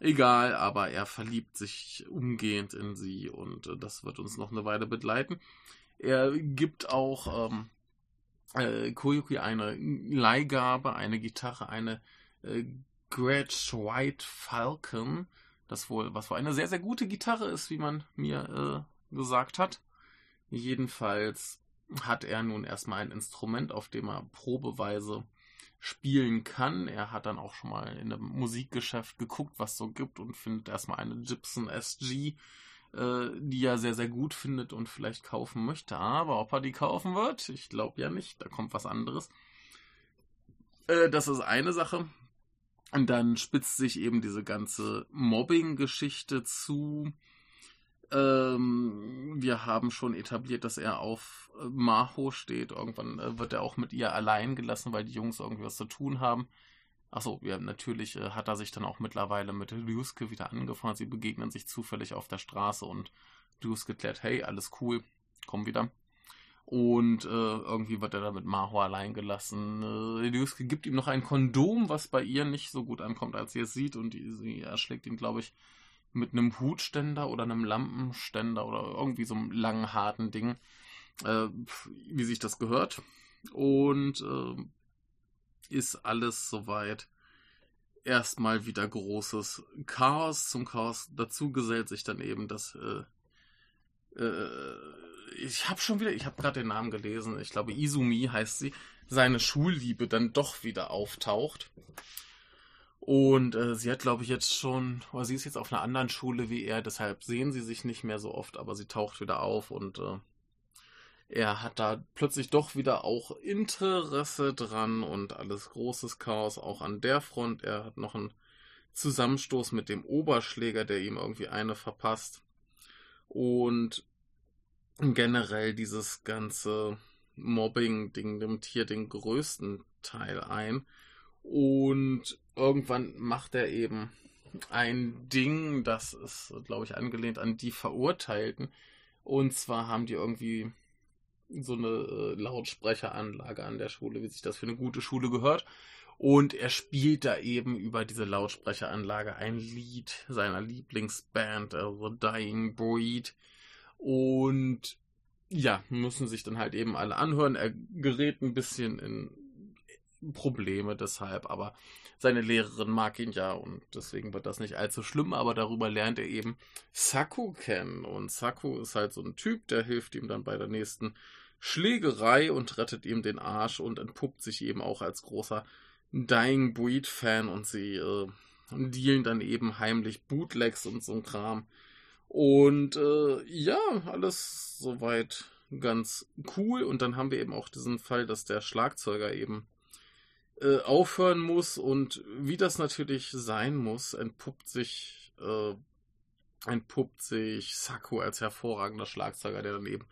Egal, aber er verliebt sich umgehend in sie und äh, das wird uns noch eine Weile begleiten. Er gibt auch ähm, äh, Koyuki eine Leihgabe, eine Gitarre, eine äh, Gretsch White Falcon, das wohl, was wohl eine sehr, sehr gute Gitarre ist, wie man mir äh, gesagt hat. Jedenfalls hat er nun erstmal ein Instrument, auf dem er probeweise spielen kann. Er hat dann auch schon mal in einem Musikgeschäft geguckt, was so gibt und findet erstmal eine Gibson SG äh, die er sehr, sehr gut findet und vielleicht kaufen möchte. Aber ob er die kaufen wird, ich glaube ja nicht. Da kommt was anderes. Äh, das ist eine Sache. Und dann spitzt sich eben diese ganze Mobbing-Geschichte zu. Ähm, wir haben schon etabliert, dass er auf äh, Maho steht. Irgendwann äh, wird er auch mit ihr allein gelassen, weil die Jungs irgendwie was zu tun haben. Achso, ja, natürlich äh, hat er sich dann auch mittlerweile mit Ryusuke wieder angefreundet. Sie begegnen sich zufällig auf der Straße und Ryusuke klärt, hey, alles cool, komm wieder. Und äh, irgendwie wird er dann mit Maho allein gelassen. Äh, Ryusuke gibt ihm noch ein Kondom, was bei ihr nicht so gut ankommt, als sie es sieht. Und die, sie erschlägt ihn, glaube ich, mit einem Hutständer oder einem Lampenständer oder irgendwie so einem langen, harten Ding. Äh, wie sich das gehört. Und äh, ist alles soweit erstmal wieder großes Chaos. Zum Chaos dazu gesellt sich dann eben das. Äh, äh, ich habe schon wieder, ich habe gerade den Namen gelesen. Ich glaube, Izumi heißt sie. Seine Schulliebe dann doch wieder auftaucht. Und äh, sie hat, glaube ich, jetzt schon, oder sie ist jetzt auf einer anderen Schule wie er, deshalb sehen sie sich nicht mehr so oft, aber sie taucht wieder auf und äh, er hat da plötzlich doch wieder auch Interesse dran und alles großes Chaos auch an der Front. Er hat noch einen Zusammenstoß mit dem Oberschläger, der ihm irgendwie eine verpasst. Und generell dieses ganze Mobbing-Ding nimmt hier den größten Teil ein. Und irgendwann macht er eben ein Ding, das ist, glaube ich, angelehnt an die Verurteilten. Und zwar haben die irgendwie so eine äh, Lautsprecheranlage an der Schule, wie sich das für eine gute Schule gehört. Und er spielt da eben über diese Lautsprecheranlage ein Lied seiner Lieblingsband, äh, The Dying Breed. Und ja, müssen sich dann halt eben alle anhören. Er gerät ein bisschen in Probleme deshalb, aber seine Lehrerin mag ihn ja und deswegen wird das nicht allzu schlimm, aber darüber lernt er eben Saku kennen und Saku ist halt so ein Typ, der hilft ihm dann bei der nächsten Schlägerei und rettet ihm den Arsch und entpuppt sich eben auch als großer Dying Breed Fan und sie äh, dealen dann eben heimlich Bootlegs und so ein Kram. Und äh, ja, alles soweit ganz cool. Und dann haben wir eben auch diesen Fall, dass der Schlagzeuger eben äh, aufhören muss. Und wie das natürlich sein muss, entpuppt sich, äh, entpuppt sich Saku als hervorragender Schlagzeuger, der dann eben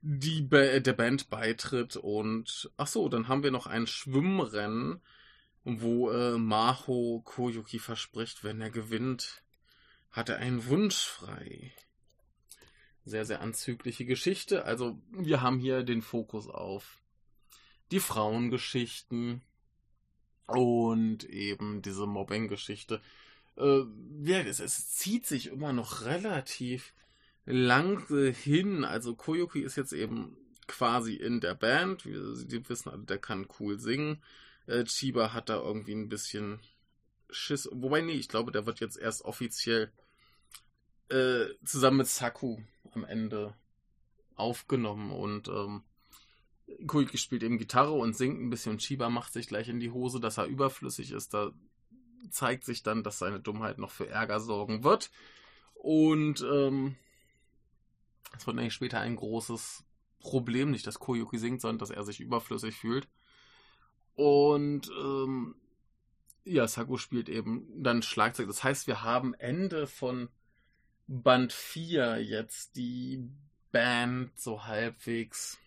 die ba der Band beitritt. Und ach so, dann haben wir noch ein Schwimmrennen wo äh, Maho Koyuki verspricht, wenn er gewinnt, hat er einen Wunsch frei. Sehr, sehr anzügliche Geschichte. Also wir haben hier den Fokus auf die Frauengeschichten und eben diese Mobbing-Geschichte. Äh, ja, es, es zieht sich immer noch relativ lang hin. Also Koyuki ist jetzt eben quasi in der Band. Die wissen alle, der kann cool singen. Äh, Chiba hat da irgendwie ein bisschen Schiss. Wobei, nee, ich glaube, der wird jetzt erst offiziell äh, zusammen mit Saku am Ende aufgenommen und ähm, Koiki spielt eben Gitarre und singt ein bisschen und Chiba macht sich gleich in die Hose, dass er überflüssig ist. Da zeigt sich dann, dass seine Dummheit noch für Ärger sorgen wird. Und ähm, es wird eigentlich später ein großes Problem, nicht dass Koyuki singt, sondern dass er sich überflüssig fühlt. Und ähm, ja, Saku spielt eben dann Schlagzeug. Das heißt, wir haben Ende von Band 4 jetzt die Band so halbwegs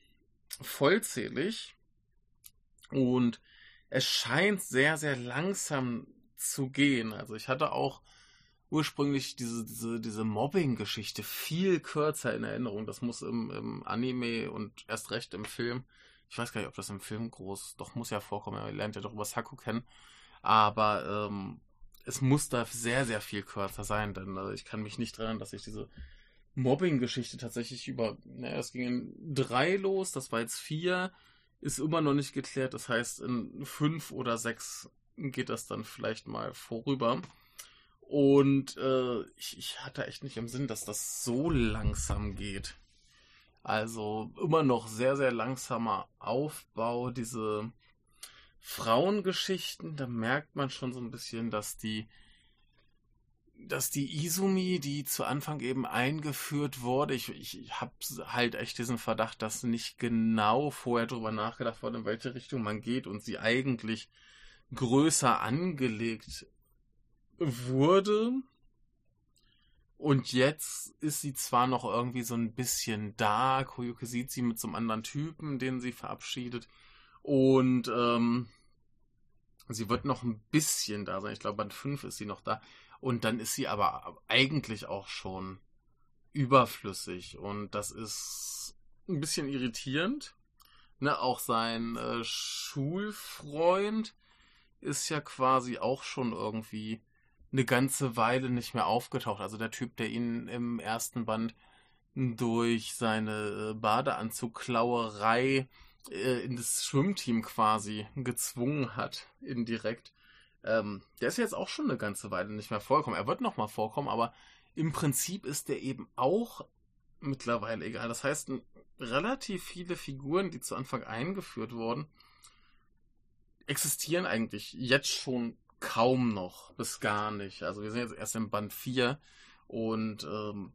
vollzählig. Und es scheint sehr, sehr langsam zu gehen. Also ich hatte auch ursprünglich diese, diese, diese Mobbing-Geschichte viel kürzer in Erinnerung. Das muss im, im Anime und erst recht im Film ich weiß gar nicht, ob das im Film groß, doch muss ja vorkommen, er lernt ja doch über Saku kennen. Aber ähm, es muss da sehr, sehr viel kürzer sein, denn also ich kann mich nicht erinnern, dass ich diese Mobbing-Geschichte tatsächlich über, naja, es ging in drei los, das war jetzt vier, ist immer noch nicht geklärt. Das heißt, in fünf oder sechs geht das dann vielleicht mal vorüber. Und äh, ich, ich hatte echt nicht im Sinn, dass das so langsam geht. Also immer noch sehr, sehr langsamer Aufbau. Diese Frauengeschichten, da merkt man schon so ein bisschen, dass die, dass die Izumi, die zu Anfang eben eingeführt wurde, ich, ich, ich habe halt echt diesen Verdacht, dass nicht genau vorher drüber nachgedacht wurde, in welche Richtung man geht und sie eigentlich größer angelegt wurde und jetzt ist sie zwar noch irgendwie so ein bisschen da. Koyuki sieht sie mit so einem anderen Typen, den sie verabschiedet. Und ähm, sie wird noch ein bisschen da sein. Ich glaube, Band 5 ist sie noch da. Und dann ist sie aber eigentlich auch schon überflüssig. Und das ist ein bisschen irritierend. Ne, auch sein äh, Schulfreund ist ja quasi auch schon irgendwie eine ganze Weile nicht mehr aufgetaucht. Also der Typ, der ihn im ersten Band durch seine äh, Badeanzugklauerei äh, in das Schwimmteam quasi gezwungen hat, indirekt. Ähm, der ist jetzt auch schon eine ganze Weile nicht mehr vorgekommen. Er wird noch mal vorkommen, aber im Prinzip ist der eben auch mittlerweile egal. Das heißt, relativ viele Figuren, die zu Anfang eingeführt wurden, existieren eigentlich jetzt schon kaum noch, bis gar nicht. Also wir sind jetzt erst im Band 4 und ähm,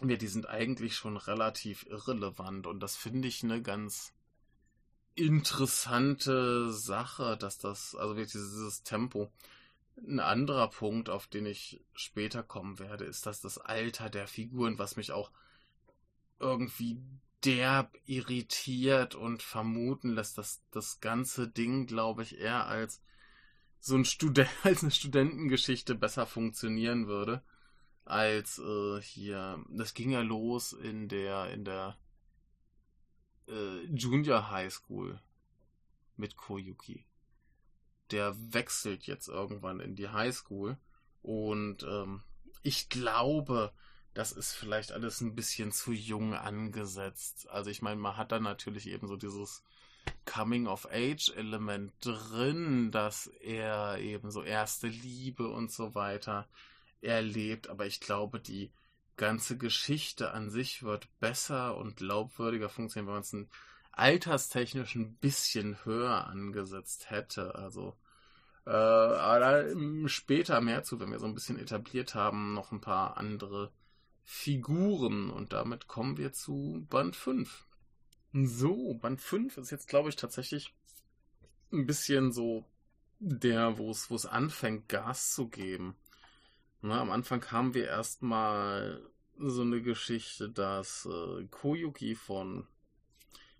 ja, die sind eigentlich schon relativ irrelevant und das finde ich eine ganz interessante Sache, dass das, also wirklich dieses Tempo. Ein anderer Punkt, auf den ich später kommen werde, ist, dass das Alter der Figuren, was mich auch irgendwie derb irritiert und vermuten lässt, dass das ganze Ding, glaube ich, eher als so ein Student, als eine Studentengeschichte besser funktionieren würde, als äh, hier. Das ging ja los in der, in der äh, Junior High School mit Koyuki. Der wechselt jetzt irgendwann in die High School und ähm, ich glaube, das ist vielleicht alles ein bisschen zu jung angesetzt. Also ich meine, man hat da natürlich eben so dieses Coming-of-Age-Element drin, dass er eben so erste Liebe und so weiter erlebt. Aber ich glaube, die ganze Geschichte an sich wird besser und glaubwürdiger funktionieren, wenn man es ein alterstechnisch ein bisschen höher angesetzt hätte. Also äh, aber später mehr zu, wenn wir so ein bisschen etabliert haben, noch ein paar andere Figuren. Und damit kommen wir zu Band 5. So, Band 5 ist jetzt, glaube ich, tatsächlich ein bisschen so der, wo es, wo es anfängt, Gas zu geben. Na, am Anfang haben wir erstmal so eine Geschichte, dass äh, Koyuki von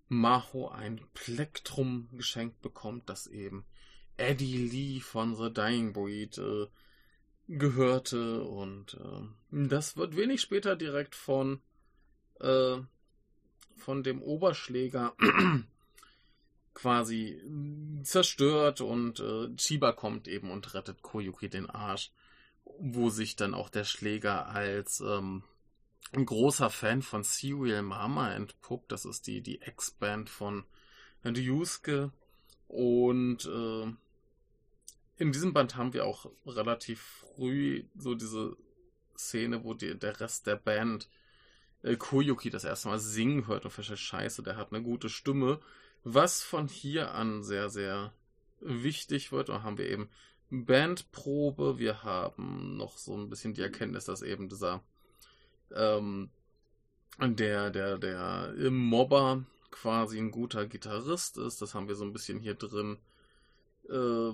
Maho ein Plektrum geschenkt bekommt, das eben Eddie Lee von The Dying Breed äh, gehörte. Und äh, das wird wenig später direkt von äh, von dem Oberschläger quasi zerstört und äh, Chiba kommt eben und rettet Koyuki den Arsch, wo sich dann auch der Schläger als ähm, ein großer Fan von Serial Mama entpuppt. Das ist die die Ex-Band von Ryusuke und äh, in diesem Band haben wir auch relativ früh so diese Szene, wo die, der Rest der Band äh, Koyuki das erste Mal singen hört und feststellt, scheiße, der hat eine gute Stimme. Was von hier an sehr, sehr wichtig wird. Da haben wir eben Bandprobe, wir haben noch so ein bisschen die Erkenntnis, dass eben dieser ähm, der, der, der Mobber quasi ein guter Gitarrist ist. Das haben wir so ein bisschen hier drin. Äh,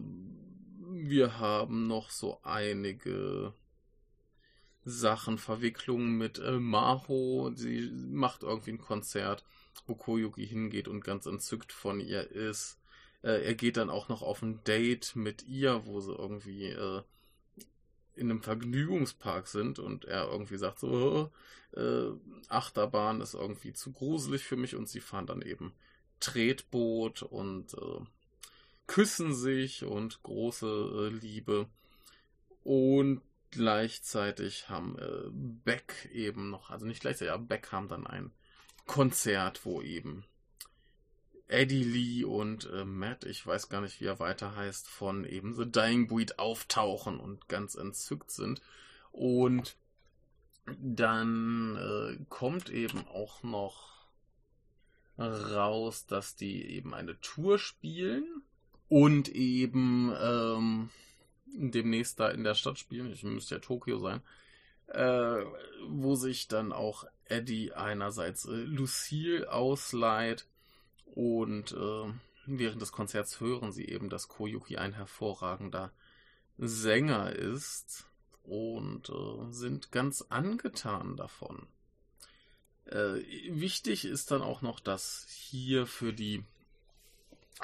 wir haben noch so einige Sachen, Verwicklungen mit äh, Maho. Sie macht irgendwie ein Konzert, wo Koyuki hingeht und ganz entzückt von ihr ist. Äh, er geht dann auch noch auf ein Date mit ihr, wo sie irgendwie äh, in einem Vergnügungspark sind und er irgendwie sagt so, äh, Achterbahn ist irgendwie zu gruselig für mich und sie fahren dann eben Tretboot und äh, küssen sich und große äh, Liebe. Und gleichzeitig haben äh, Beck eben noch, also nicht gleichzeitig, aber Beck haben dann ein Konzert, wo eben Eddie Lee und äh, Matt, ich weiß gar nicht, wie er weiter heißt, von eben The Dying Breed auftauchen und ganz entzückt sind. Und dann äh, kommt eben auch noch raus, dass die eben eine Tour spielen und eben ähm, demnächst da in der Stadt spielen, ich müsste ja Tokio sein, äh, wo sich dann auch Eddie einerseits äh, Lucille ausleiht und äh, während des Konzerts hören sie eben, dass Koyuki ein hervorragender Sänger ist und äh, sind ganz angetan davon. Äh, wichtig ist dann auch noch, dass hier für die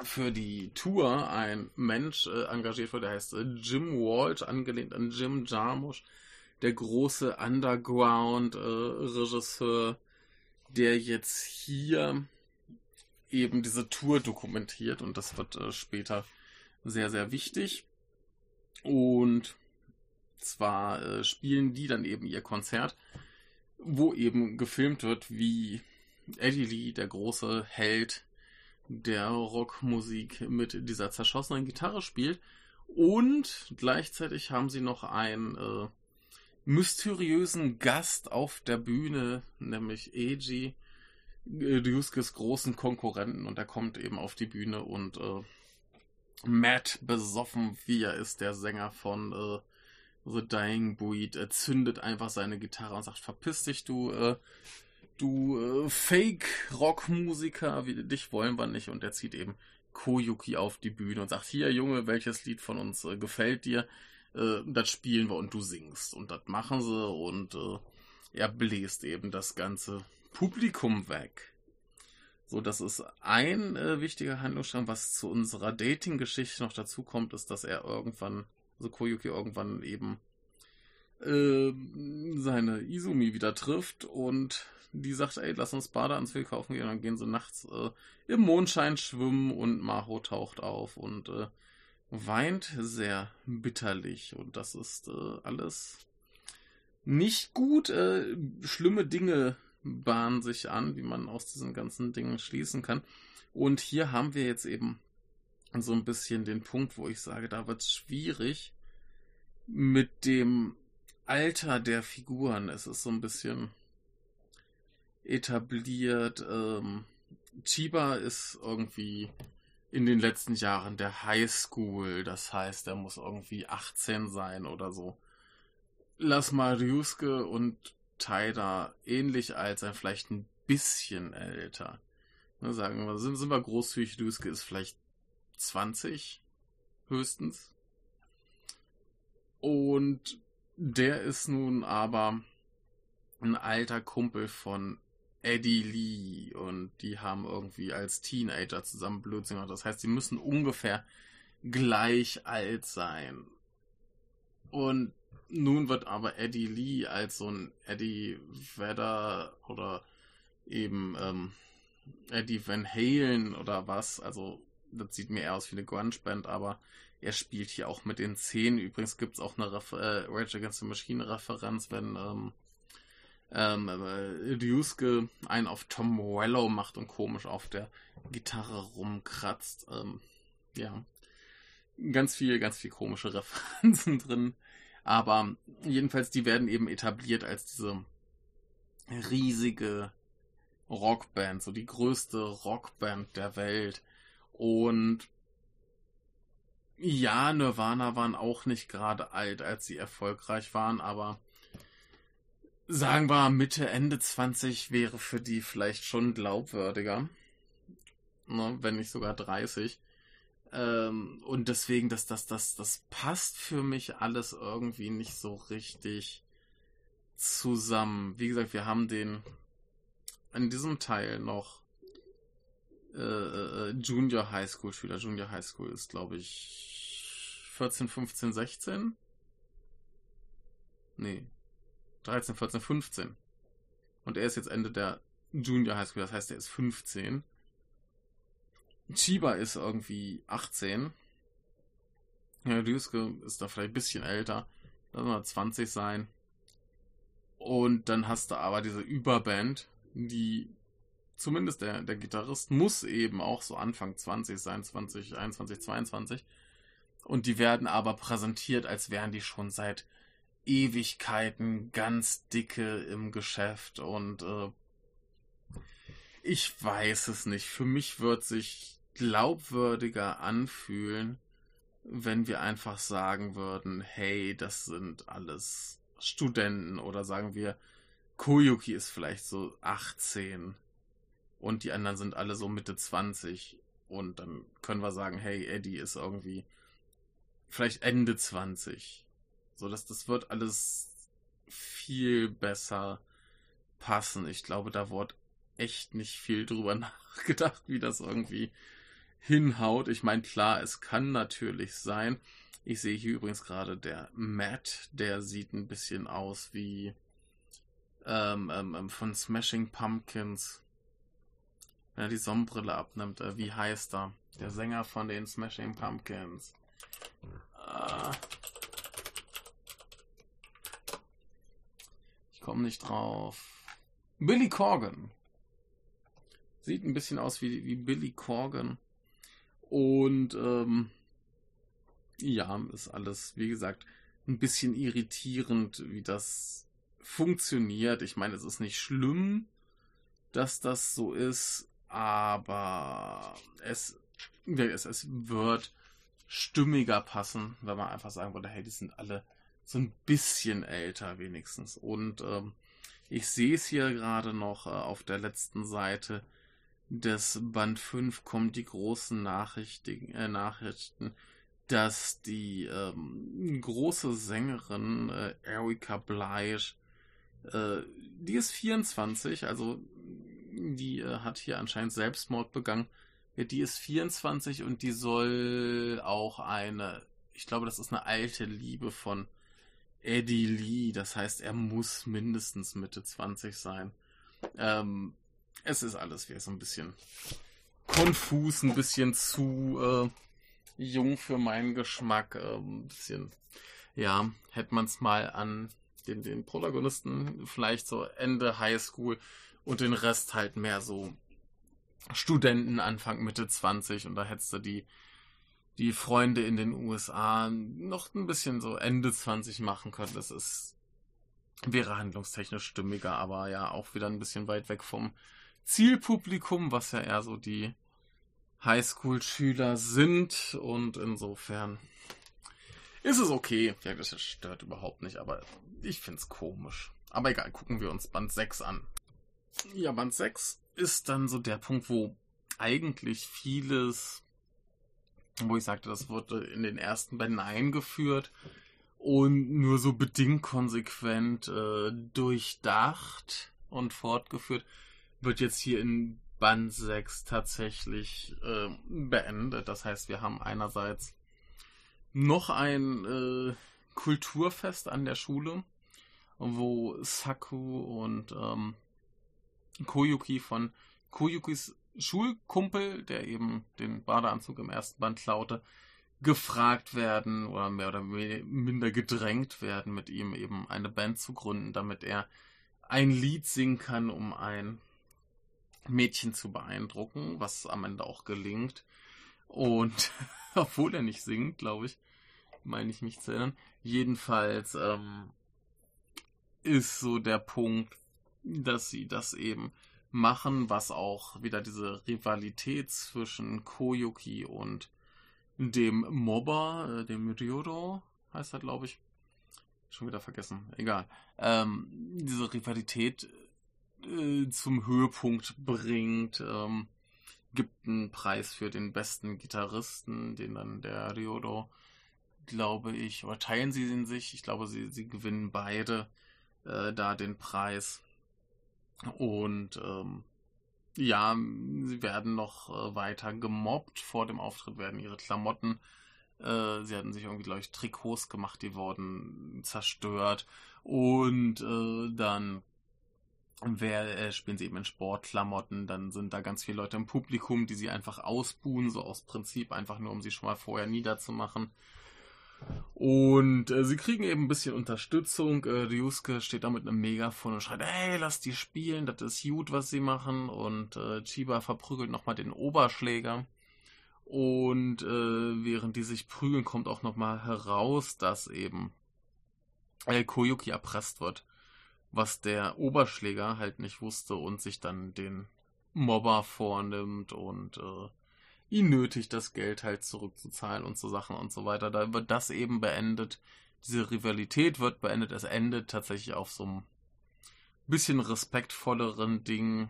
für die Tour ein Mensch äh, engagiert wurde, der heißt äh, Jim Walsh, angelehnt an Jim Jarmusch, der große Underground-Regisseur, äh, der jetzt hier eben diese Tour dokumentiert und das wird äh, später sehr, sehr wichtig. Und zwar äh, spielen die dann eben ihr Konzert, wo eben gefilmt wird, wie Eddie Lee, der große Held, der Rockmusik mit dieser zerschossenen Gitarre spielt. Und gleichzeitig haben sie noch einen äh, mysteriösen Gast auf der Bühne, nämlich Eiji, Ryuskes großen Konkurrenten. Und er kommt eben auf die Bühne und äh, Matt, besoffen wie er ist, der Sänger von äh, The Dying Breed, er zündet einfach seine Gitarre und sagt, verpiss dich, du, äh, du äh, Fake-Rock-Musiker, dich wollen wir nicht. Und er zieht eben Koyuki auf die Bühne und sagt, hier Junge, welches Lied von uns äh, gefällt dir? Äh, das spielen wir und du singst. Und das machen sie und äh, er bläst eben das ganze Publikum weg. So, das ist ein äh, wichtiger Handlungsstrang, was zu unserer Dating-Geschichte noch dazu kommt, ist, dass er irgendwann, also Koyuki irgendwann eben äh, seine Izumi wieder trifft und die sagt, ey, lass uns Badeanzüge kaufen gehen. Dann gehen sie nachts äh, im Mondschein schwimmen und Maho taucht auf und äh, weint sehr bitterlich. Und das ist äh, alles nicht gut. Äh, schlimme Dinge bahnen sich an, wie man aus diesen ganzen Dingen schließen kann. Und hier haben wir jetzt eben so ein bisschen den Punkt, wo ich sage, da wird es schwierig mit dem Alter der Figuren. Es ist so ein bisschen etabliert. Ähm, Chiba ist irgendwie in den letzten Jahren der Highschool. Das heißt, er muss irgendwie 18 sein oder so. Lass mal Ryusuke und Taida ähnlich alt sein, vielleicht ein bisschen älter. Ne, sagen wir, sind, sind wir großzügig, Ryusuke ist vielleicht 20 höchstens. Und der ist nun aber ein alter Kumpel von Eddie Lee und die haben irgendwie als Teenager zusammen Blödsinn gemacht. Das heißt, sie müssen ungefähr gleich alt sein. Und nun wird aber Eddie Lee als so ein Eddie Vedder oder eben ähm, Eddie Van Halen oder was. Also, das sieht mir eher aus wie eine Grunge-Band, aber er spielt hier auch mit den Zähnen. Übrigens gibt es auch eine Ref äh, Rage Against the Machine-Referenz, wenn ähm, ähm, äh, Ryusuke einen auf Tom Morello macht und komisch auf der Gitarre rumkratzt. Ähm, ja. Ganz viel, ganz viel komische Referenzen drin. Aber jedenfalls, die werden eben etabliert als diese riesige Rockband, so die größte Rockband der Welt. Und ja, Nirvana waren auch nicht gerade alt, als sie erfolgreich waren, aber sagen wir Mitte, Ende 20 wäre für die vielleicht schon glaubwürdiger. Ne, wenn nicht sogar 30. Ähm, und deswegen, dass das, das, das passt für mich alles irgendwie nicht so richtig zusammen. Wie gesagt, wir haben den in diesem Teil noch äh, äh Junior High School Schüler. Junior High School ist, glaube ich, 14, 15, 16. Nee. 13, 14, 15. Und er ist jetzt Ende der Junior High School, das heißt, er ist 15. Chiba ist irgendwie 18. Ja, Ryusuke ist da vielleicht ein bisschen älter. Lass mal 20 sein. Und dann hast du aber diese Überband, die zumindest der, der Gitarrist muss eben auch so Anfang 20 sein, 20, 21, 22. Und die werden aber präsentiert, als wären die schon seit Ewigkeiten ganz dicke im Geschäft und äh, ich weiß es nicht. Für mich wird sich glaubwürdiger anfühlen, wenn wir einfach sagen würden, hey, das sind alles Studenten oder sagen wir, Koyuki ist vielleicht so 18 und die anderen sind alle so Mitte 20 und dann können wir sagen, hey, Eddie ist irgendwie vielleicht Ende 20. So, dass das wird alles viel besser passen. Ich glaube, da wurde echt nicht viel drüber nachgedacht, wie das irgendwie hinhaut. Ich meine, klar, es kann natürlich sein. Ich sehe hier übrigens gerade der Matt, der sieht ein bisschen aus wie ähm, ähm, ähm von Smashing Pumpkins. Wenn er die Sonnenbrille abnimmt, äh, wie heißt er? Der Sänger von den Smashing Pumpkins. Äh, ich komme nicht drauf. Billy Corgan. Sieht ein bisschen aus wie, wie Billy Corgan. Und ähm, ja, ist alles, wie gesagt, ein bisschen irritierend, wie das funktioniert. Ich meine, es ist nicht schlimm, dass das so ist, aber es, es, es wird stimmiger passen, wenn man einfach sagen würde, hey, die sind alle so ein bisschen älter wenigstens. Und ähm, ich sehe es hier gerade noch äh, auf der letzten Seite des Band 5 kommen die großen Nachrichten, äh, Nachrichten dass die ähm, große Sängerin äh, Erika Bleisch, äh, die ist 24, also die äh, hat hier anscheinend Selbstmord begangen. Die ist 24 und die soll auch eine, ich glaube, das ist eine alte Liebe von Eddie Lee. Das heißt, er muss mindestens Mitte 20 sein. Ähm, es ist alles wieder so ein bisschen konfus, ein bisschen zu äh, jung für meinen Geschmack. Äh, ein bisschen, ja, hätte man es mal an den, den Protagonisten vielleicht so Ende Highschool und den Rest halt mehr so Studenten Anfang Mitte 20 und da hättest du die die Freunde in den USA noch ein bisschen so Ende 20 machen können. Das ist wäre handlungstechnisch stimmiger, aber ja auch wieder ein bisschen weit weg vom Zielpublikum, was ja eher so die Highschool-Schüler sind und insofern ist es okay. Ja, das stört überhaupt nicht, aber ich find's komisch. Aber egal, gucken wir uns Band 6 an. Ja, Band 6 ist dann so der Punkt, wo eigentlich vieles, wo ich sagte, das wurde in den ersten Bänden eingeführt und nur so bedingt konsequent äh, durchdacht und fortgeführt, wird jetzt hier in Band 6 tatsächlich äh, beendet. Das heißt, wir haben einerseits noch ein äh, Kulturfest an der Schule, wo Saku und ähm, Koyuki von Koyukis Schulkumpel, der eben den Badeanzug im ersten Band klaute, gefragt werden oder mehr oder minder gedrängt werden, mit ihm eben eine Band zu gründen, damit er ein Lied singen kann, um ein Mädchen zu beeindrucken, was am Ende auch gelingt. Und obwohl er nicht singt, glaube ich, meine ich mich zu erinnern. Jedenfalls ähm, ist so der Punkt, dass sie das eben machen, was auch wieder diese Rivalität zwischen Koyuki und dem Mobber, äh, dem Ryodo, heißt er, glaube ich. Schon wieder vergessen. Egal. Ähm, diese Rivalität äh, zum Höhepunkt bringt. Ähm, gibt einen Preis für den besten Gitarristen, den dann der Ryodo, glaube ich, oder teilen sie in sich. Ich glaube, sie, sie gewinnen beide äh, da den Preis. Und ähm, ja, sie werden noch äh, weiter gemobbt. Vor dem Auftritt werden ihre Klamotten, äh, sie hatten sich irgendwie, glaube ich, Trikots gemacht, die wurden zerstört. Und äh, dann wer, äh, spielen sie eben in Sportklamotten, dann sind da ganz viele Leute im Publikum, die sie einfach ausbuhen, so aus Prinzip, einfach nur um sie schon mal vorher niederzumachen. Und äh, sie kriegen eben ein bisschen Unterstützung. Äh, Ryusuke steht da mit einem Megafon und schreit, hey, lass die spielen, das ist gut, was sie machen. Und äh, Chiba verprügelt nochmal den Oberschläger. Und äh, während die sich prügeln, kommt auch nochmal heraus, dass eben äh, Koyuki erpresst wird was der Oberschläger halt nicht wusste und sich dann den Mobber vornimmt und äh, ihn nötigt, das Geld halt zurückzuzahlen und so Sachen und so weiter. Da wird das eben beendet. Diese Rivalität wird beendet. Es endet tatsächlich auf so einem bisschen respektvolleren Ding.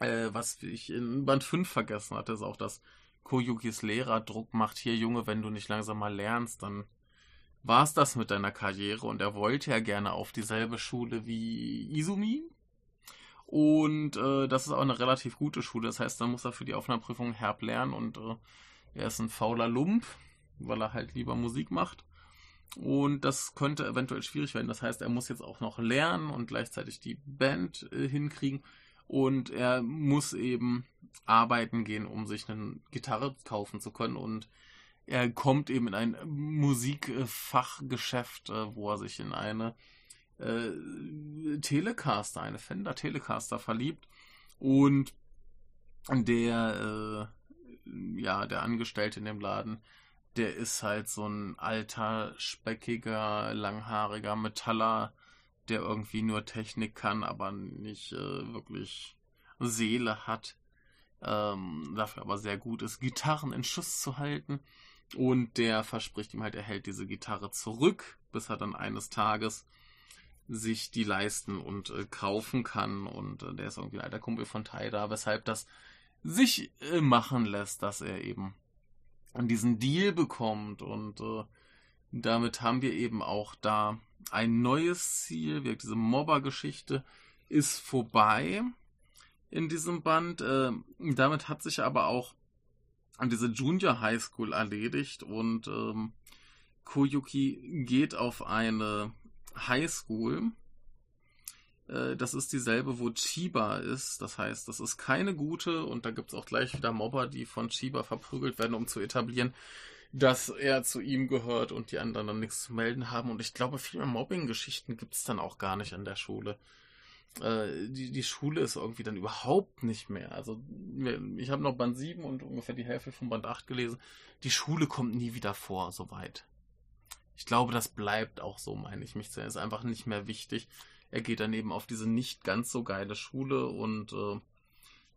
Äh, was ich in Band 5 vergessen hatte, ist auch, dass Koyukis Lehrer Druck macht. Hier, Junge, wenn du nicht langsam mal lernst, dann war es das mit deiner Karriere und er wollte ja gerne auf dieselbe Schule wie Izumi. Und äh, das ist auch eine relativ gute Schule. Das heißt, da muss er für die Aufnahmeprüfung herb lernen und äh, er ist ein fauler Lump, weil er halt lieber Musik macht. Und das könnte eventuell schwierig werden. Das heißt, er muss jetzt auch noch lernen und gleichzeitig die Band äh, hinkriegen. Und er muss eben arbeiten gehen, um sich eine Gitarre kaufen zu können. Und er kommt eben in ein Musikfachgeschäft, äh, wo er sich in eine äh, Telecaster, eine Fender Telecaster verliebt und der, äh, ja, der Angestellte in dem Laden, der ist halt so ein alter, speckiger, langhaariger Metaller, der irgendwie nur Technik kann, aber nicht äh, wirklich Seele hat. Ähm, dafür aber sehr gut ist, Gitarren in Schuss zu halten Und der verspricht ihm halt, er hält diese Gitarre zurück, bis er dann eines Tages sich die leisten und äh, kaufen kann. Und äh, der ist irgendwie ein alter Kumpel von Taida, weshalb das sich äh, machen lässt, dass er eben diesen Deal bekommt. Und äh, damit haben wir eben auch da ein neues Ziel. Diese Mobber-Geschichte ist vorbei in diesem Band. Äh, damit hat sich aber auch diese Junior High School erledigt und ähm, Koyuki geht auf eine High School. Äh, das ist dieselbe, wo Chiba ist. Das heißt, das ist keine gute und da gibt es auch gleich wieder Mobber, die von Chiba verprügelt werden, um zu etablieren, dass er zu ihm gehört und die anderen dann nichts zu melden haben. Und ich glaube, viele Mobbing-Geschichten gibt es dann auch gar nicht an der Schule äh, die, die Schule ist irgendwie dann überhaupt nicht mehr. Also ich habe noch Band 7 und ungefähr die Hälfte von Band 8 gelesen. Die Schule kommt nie wieder vor, soweit. Ich glaube, das bleibt auch so, meine ich mich zu. Ist einfach nicht mehr wichtig. Er geht dann eben auf diese nicht ganz so geile Schule und äh,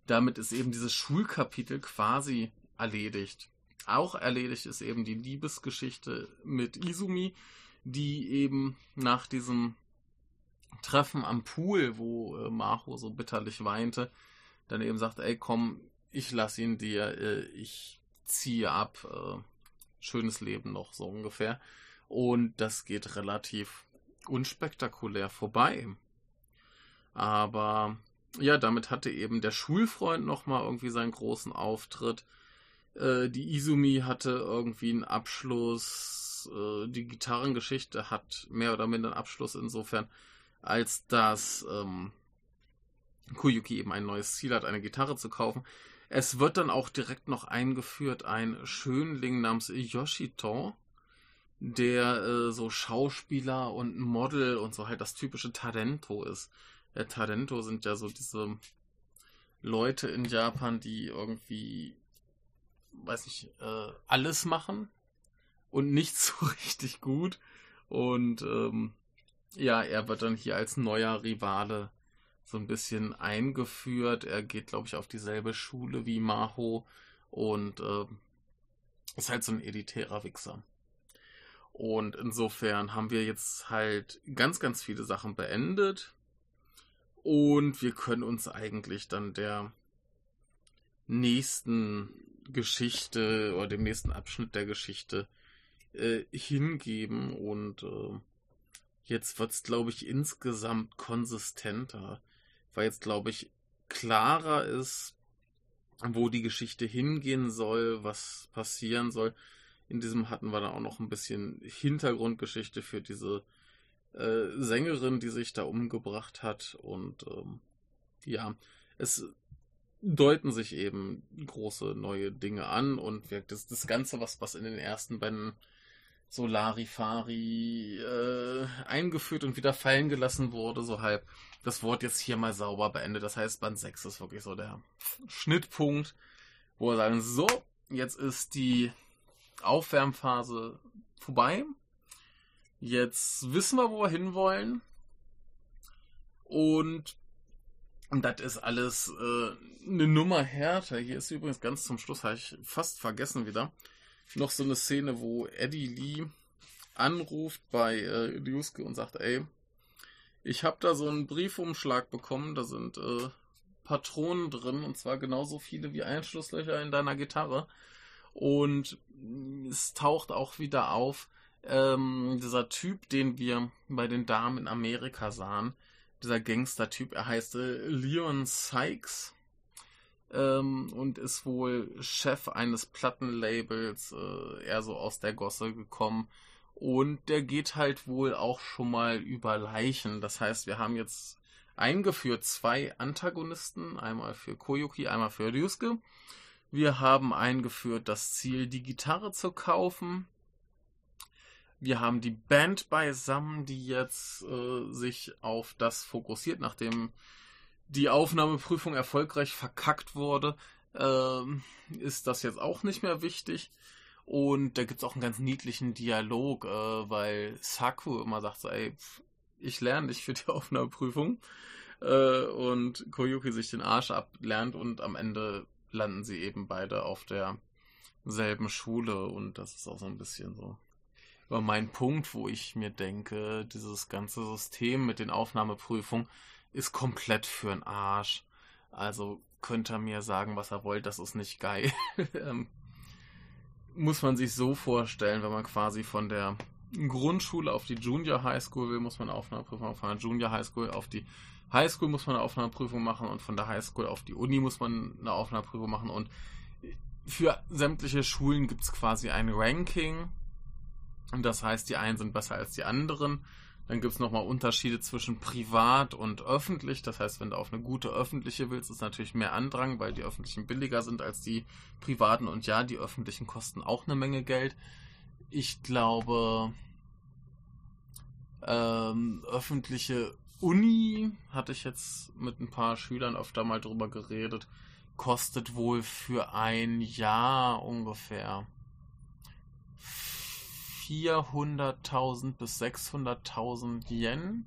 damit ist eben dieses Schulkapitel quasi erledigt. Auch erledigt ist eben die Liebesgeschichte mit Izumi, die eben nach diesem Treffen am Pool, wo äh, Maho so bitterlich weinte, dann eben sagt, ey komm, ich lass ihn dir, äh, ich ziehe ab, äh, schönes Leben noch so ungefähr. Und das geht relativ unspektakulär vorbei. Aber ja, damit hatte eben der Schulfreund nochmal irgendwie seinen großen Auftritt. Äh, die Izumi hatte irgendwie einen Abschluss. Äh, die Gitarrengeschichte hat mehr oder minder einen Abschluss insofern, als dass ähm, Kuyuki eben ein neues Ziel hat, eine Gitarre zu kaufen. Es wird dann auch direkt noch eingeführt ein Schönling namens Yoshito, der äh, so Schauspieler und Model und so halt das typische Talento ist. Äh, Talento sind ja so diese Leute in Japan, die irgendwie, weiß ich, äh, alles machen und nicht so richtig gut. Und ähm, ja, er wird dann hier als neuer Rivale so ein bisschen eingeführt. Er geht, glaube ich, auf dieselbe Schule wie Maho und äh, ist halt so ein elitärer Wichser. Und insofern haben wir jetzt halt ganz, ganz viele Sachen beendet. Und wir können uns eigentlich dann der nächsten Geschichte oder dem nächsten Abschnitt der Geschichte äh, hingeben. Und äh, Jetzt wird es, glaube ich, insgesamt konsistenter, weil jetzt, glaube ich, klarer ist, wo die Geschichte hingehen soll, was passieren soll. In diesem hatten wir dann auch noch ein bisschen Hintergrundgeschichte für diese äh, Sängerin, die sich da umgebracht hat. Und ähm, ja, es deuten sich eben große neue Dinge an und wirkt das, das Ganze, was, was in den ersten Bänden so Larifari äh, eingeführt und wieder fallen gelassen wurde, so halb das Wort jetzt hier mal sauber beendet. Das heißt, Band 6 ist wirklich so der Schnittpunkt, wo wir sagen, so, jetzt ist die Aufwärmphase vorbei. Jetzt wissen wir, wo wir hinwollen. Und, das ist alles äh, eine Nummer härter. Hier ist übrigens ganz zum Schluss, habe ich fast vergessen wieder, noch so eine Szene, wo Eddie Lee anruft bei äh, Ryusuke und sagt, ey, ich habe da so einen Briefumschlag bekommen, da sind äh, Patronen drin und zwar genauso viele wie Einschlusslöcher in deiner Gitarre. Und es taucht auch wieder auf, ähm, dieser Typ, den wir bei den Damen in Amerika sahen, dieser Gangster-Typ, er heißt äh, Leon Sykes ähm, und ist wohl Chef eines Plattenlabels, äh, eher so aus der Gosse gekommen. Und der geht halt wohl auch schon mal über Leichen. Das heißt, wir haben jetzt eingeführt zwei Antagonisten, einmal für Koyuki, einmal für Ryusuke. Wir haben eingeführt das Ziel, die Gitarre zu kaufen. Wir haben die Band beisammen, die jetzt äh, sich auf das fokussiert, nachdem die Aufnahmeprüfung erfolgreich verkackt wurde, ähm, ist das jetzt auch nicht mehr wichtig. Und da gibt es auch einen ganz niedlichen Dialog, äh, weil Saku immer sagt ey, ich lerne dich für die Aufnahmeprüfung. Äh, und Koyuki sich den Arsch ablernt und am Ende landen sie eben beide auf der selben Schule und das ist auch so ein bisschen so über mein Punkt, wo ich mir denke, dieses ganze System mit den Aufnahmeprüfungen ist komplett für den Arsch. Also könnt ihr mir sagen, was er wollt, das ist nicht geil. Ähm, muss man sich so vorstellen, wenn man quasi von der Grundschule auf die Junior High School will, muss man Aufnahmeprüfung machen. Von der Junior High School auf die High School muss man eine Aufnahmeprüfung machen und von der High School auf die Uni muss man eine Aufnahmeprüfung machen und für sämtliche Schulen gibt es quasi ein Ranking. Und das heißt, die einen sind besser als die anderen. Dann gibt es nochmal Unterschiede zwischen privat und öffentlich. Das heißt, wenn du auf eine gute öffentliche willst, ist natürlich mehr Andrang, weil die öffentlichen billiger sind als die privaten. Und ja, die öffentlichen kosten auch eine Menge Geld. Ich glaube, ähm, öffentliche Uni, hatte ich jetzt mit ein paar Schülern öfter mal drüber geredet, kostet wohl für ein Jahr ungefähr 400.000 bis 600.000 Yen.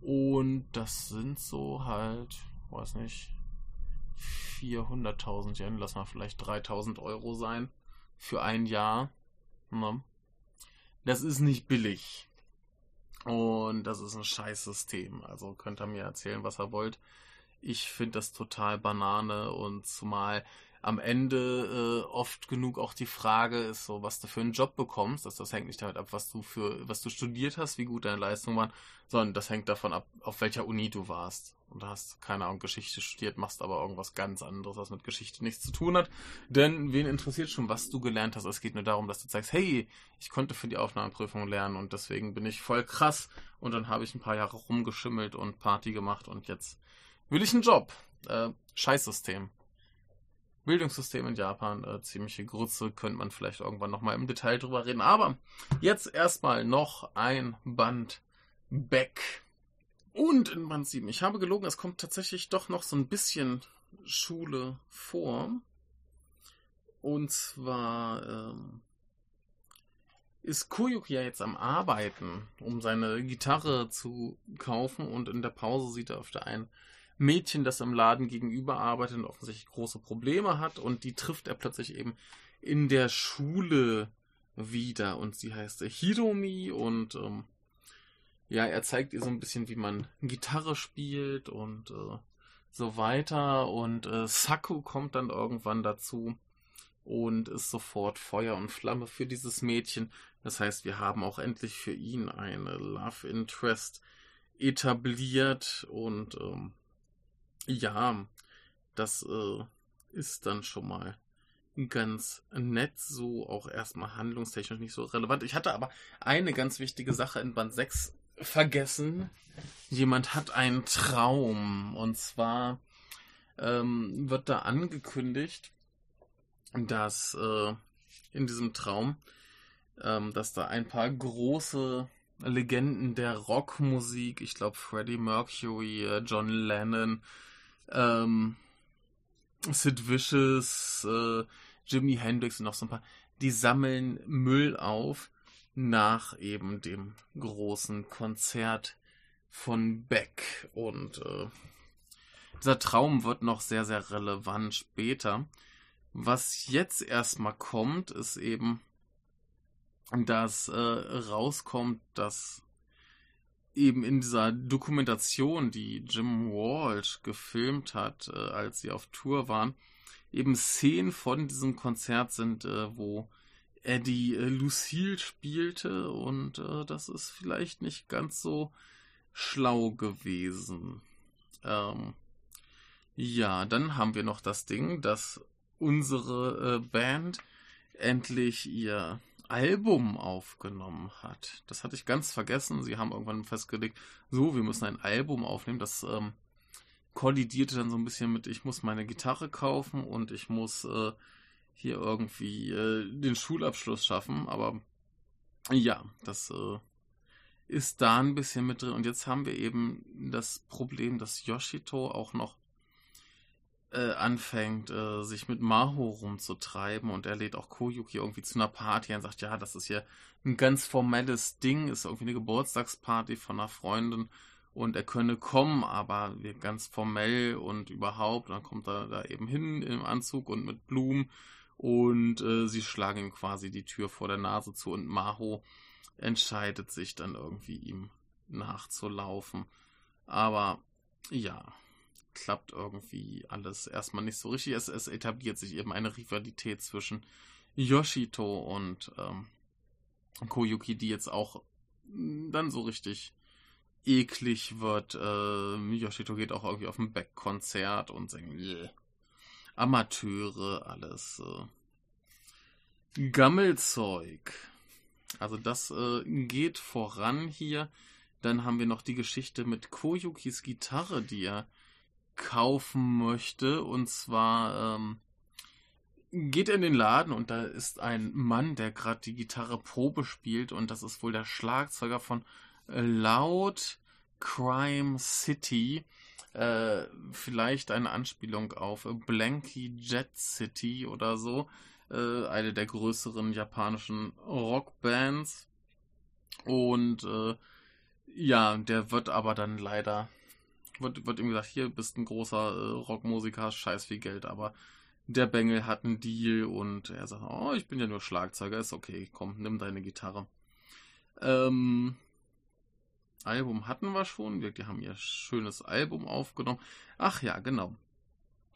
Und das sind so halt, weiß nicht, 400.000 Yen, lass mal vielleicht 3.000 Euro sein für ein Jahr. Ne? Das ist nicht billig. Und das ist ein scheiß System. Also könnt ihr mir erzählen, was ihr wollt. Ich finde das total Banane und zumal am Ende äh, oft genug auch die Frage ist so, was du für einen Job bekommst. Das, das hängt nicht damit ab, was du für, was du studiert hast, wie gut deine Leistungen waren, sondern das hängt davon ab, auf welcher Uni du warst. Und da hast keine Ahnung Geschichte studiert, machst aber irgendwas ganz anderes, was mit Geschichte nichts zu tun hat. Denn wen interessiert schon, was du gelernt hast? Es geht nur darum, dass du zeigst, hey, ich konnte für die Aufnahmeprüfung lernen und deswegen bin ich voll krass. Und dann habe ich ein paar Jahre rumgeschimmelt und Party gemacht und jetzt will ich einen Job. Äh, Scheißsystem. Bildungssystem in Japan, äh, ziemliche Grütze, könnte man vielleicht irgendwann nochmal im Detail drüber reden. Aber jetzt erstmal noch ein Band Back. Und in Band 7. Ich habe gelogen, es kommt tatsächlich doch noch so ein bisschen Schule vor. Und zwar ähm, ist Koyuk ja jetzt am Arbeiten, um seine Gitarre zu kaufen. Und in der Pause sieht er auf der einen Mädchen, das im Laden gegenüber arbeitet und offensichtlich große Probleme hat und die trifft er plötzlich eben in der Schule wieder und sie heißt Hiromi und ähm, ja, er zeigt ihr so ein bisschen, wie man Gitarre spielt und äh, so weiter und äh, Saku kommt dann irgendwann dazu und ist sofort Feuer und Flamme für dieses Mädchen. Das heißt, wir haben auch endlich für ihn eine Love Interest etabliert und ähm, ja, das äh, ist dann schon mal ganz nett, so auch erstmal handlungstechnisch nicht so relevant. Ich hatte aber eine ganz wichtige Sache in Band 6 vergessen. Jemand hat einen Traum und zwar ähm, wird da angekündigt, dass äh, in diesem Traum, ähm, dass da ein paar große Legenden der Rockmusik, ich glaube Freddie Mercury, äh, John Lennon, ähm, Sid Vicious, äh, Jimi Hendrix und noch so ein paar, die sammeln Müll auf nach eben dem großen Konzert von Beck. Und äh, dieser Traum wird noch sehr, sehr relevant später. Was jetzt erstmal kommt, ist eben, dass äh, rauskommt, dass eben in dieser Dokumentation, die Jim Walsh gefilmt hat, äh, als sie auf Tour waren, eben Szenen von diesem Konzert sind, äh, wo Eddie äh, Lucille spielte und äh, das ist vielleicht nicht ganz so schlau gewesen. Ähm, ja, dann haben wir noch das Ding, dass unsere äh, Band endlich ihr Album aufgenommen hat. Das hatte ich ganz vergessen. Sie haben irgendwann festgelegt, so, wir müssen ein Album aufnehmen. Das ähm, kollidierte dann so ein bisschen mit, ich muss meine Gitarre kaufen und ich muss äh, hier irgendwie äh, den Schulabschluss schaffen. Aber ja, das äh, ist da ein bisschen mit drin. Und jetzt haben wir eben das Problem, dass Yoshito auch noch äh, anfängt, äh, sich mit Maho rumzutreiben und er lädt auch Koyuki irgendwie zu einer Party und sagt, ja, das ist hier ein ganz formelles Ding, ist irgendwie eine Geburtstagsparty von einer Freundin und er könne kommen, aber ganz formell und überhaupt, dann kommt er da eben hin im Anzug und mit Blumen und äh, sie schlagen ihm quasi die Tür vor der Nase zu und Maho entscheidet sich dann irgendwie ihm nachzulaufen. Aber ja, klappt irgendwie alles erstmal nicht so richtig. Es, es etabliert sich eben eine Rivalität zwischen Yoshito und ähm, Koyuki, die jetzt auch mm, dann so richtig eklig wird. Äh, Yoshito geht auch irgendwie auf ein Backkonzert und singt yeah. Amateure, alles äh, Gammelzeug. Also das äh, geht voran hier. Dann haben wir noch die Geschichte mit Koyukis Gitarre, die er kaufen möchte. Und zwar ähm, geht er in den Laden und da ist ein Mann, der gerade die Gitarre Probe spielt. Und das ist wohl der Schlagzeuger von Loud Crime City. Äh, vielleicht eine Anspielung auf Blanky Jet City oder so. Äh, eine der größeren japanischen Rockbands. Und äh, ja, der wird aber dann leider, wird, wird ihm gesagt, hier bist ein großer äh, Rockmusiker, scheiß viel Geld, aber der Bengel hat einen Deal und er sagt, oh, ich bin ja nur Schlagzeuger, ist okay, komm, nimm deine Gitarre. Ähm, Album hatten wir schon, wir haben ihr schönes Album aufgenommen. Ach ja, genau.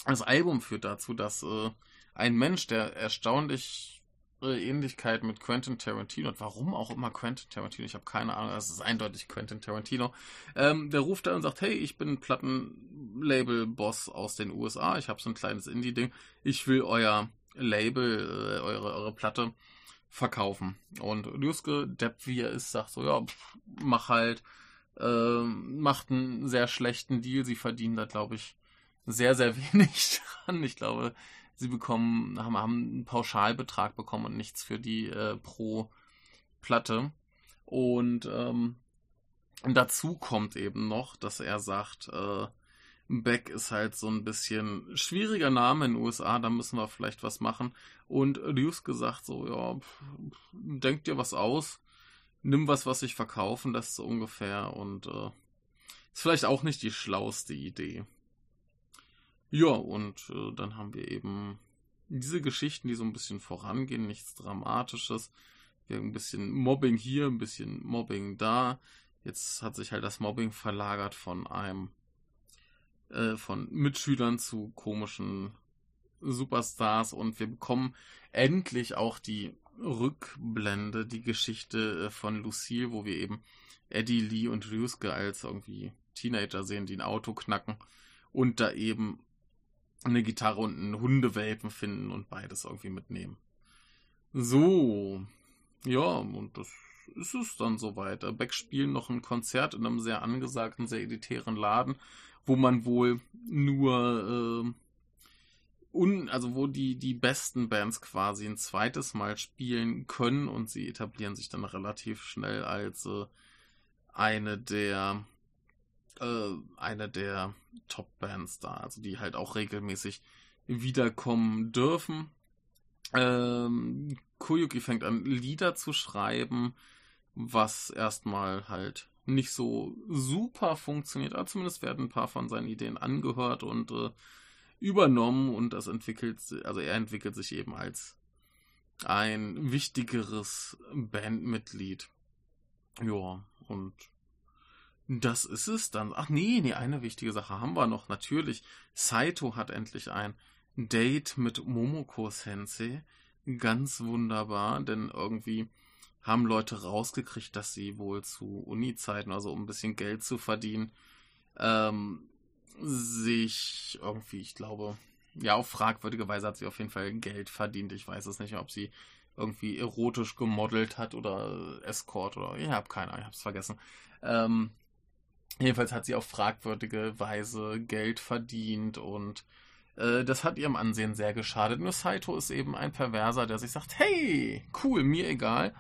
Das Album führt dazu, dass äh, ein Mensch, der erstaunlich Ähnlichkeit mit Quentin Tarantino hat. Warum auch immer Quentin Tarantino? Ich habe keine Ahnung. Es ist eindeutig Quentin Tarantino. Ähm, der ruft da und sagt, hey, ich bin Plattenlabel-Boss aus den USA. Ich habe so ein kleines Indie-Ding. Ich will euer Label, äh, eure, eure Platte verkaufen. Und Juske, Depp wie er ist, sagt so, ja, pff, mach halt. Äh, macht einen sehr schlechten Deal. Sie verdienen da, glaube ich, sehr, sehr wenig dran. Ich glaube, sie bekommen, haben, haben einen Pauschalbetrag bekommen und nichts für die äh, pro Platte. Und ähm, dazu kommt eben noch, dass er sagt, äh, Beck ist halt so ein bisschen schwieriger Name in den USA, da müssen wir vielleicht was machen. Und Lewis gesagt so, ja, denk dir was aus, nimm was, was sich verkaufen lässt so ungefähr und äh, ist vielleicht auch nicht die schlauste Idee. Ja, und äh, dann haben wir eben diese Geschichten, die so ein bisschen vorangehen, nichts Dramatisches. Wir haben ein bisschen Mobbing hier, ein bisschen Mobbing da. Jetzt hat sich halt das Mobbing verlagert von einem, äh, von Mitschülern zu komischen Superstars und wir bekommen endlich auch die Rückblende, die Geschichte äh, von Lucille, wo wir eben Eddie Lee und Ryusuke als irgendwie Teenager sehen, die ein Auto knacken und da eben eine Gitarre und einen Hundewelpen finden und beides irgendwie mitnehmen. So, ja, und das ist es dann soweit. Beck spielen noch ein Konzert in einem sehr angesagten, sehr elitären Laden, wo man wohl nur, äh, un, also wo die, die besten Bands quasi ein zweites Mal spielen können und sie etablieren sich dann relativ schnell als äh, eine der äh, eine der Top-Bands da, also die halt auch regelmäßig wiederkommen dürfen. Ähm, Koyuki fängt an, Lieder zu schreiben, was erstmal halt nicht so super funktioniert, aber zumindest werden ein paar von seinen Ideen angehört und äh, übernommen und das entwickelt, also er entwickelt sich eben als ein wichtigeres Bandmitglied. Ja, und das ist es dann. Ach nee, nee, eine wichtige Sache haben wir noch. Natürlich, Saito hat endlich ein Date mit Momoko Sensei. Ganz wunderbar, denn irgendwie haben Leute rausgekriegt, dass sie wohl zu Uni-Zeiten, also um ein bisschen Geld zu verdienen, ähm, sich irgendwie, ich glaube, ja, auf fragwürdige Weise hat sie auf jeden Fall Geld verdient. Ich weiß es nicht, ob sie irgendwie erotisch gemodelt hat oder Escort oder ich habe keine Ahnung, ich habe es vergessen. Ähm, Jedenfalls hat sie auf fragwürdige Weise Geld verdient und äh, das hat ihrem Ansehen sehr geschadet. Nur Saito ist eben ein Perverser, der sich sagt, hey, cool, mir egal.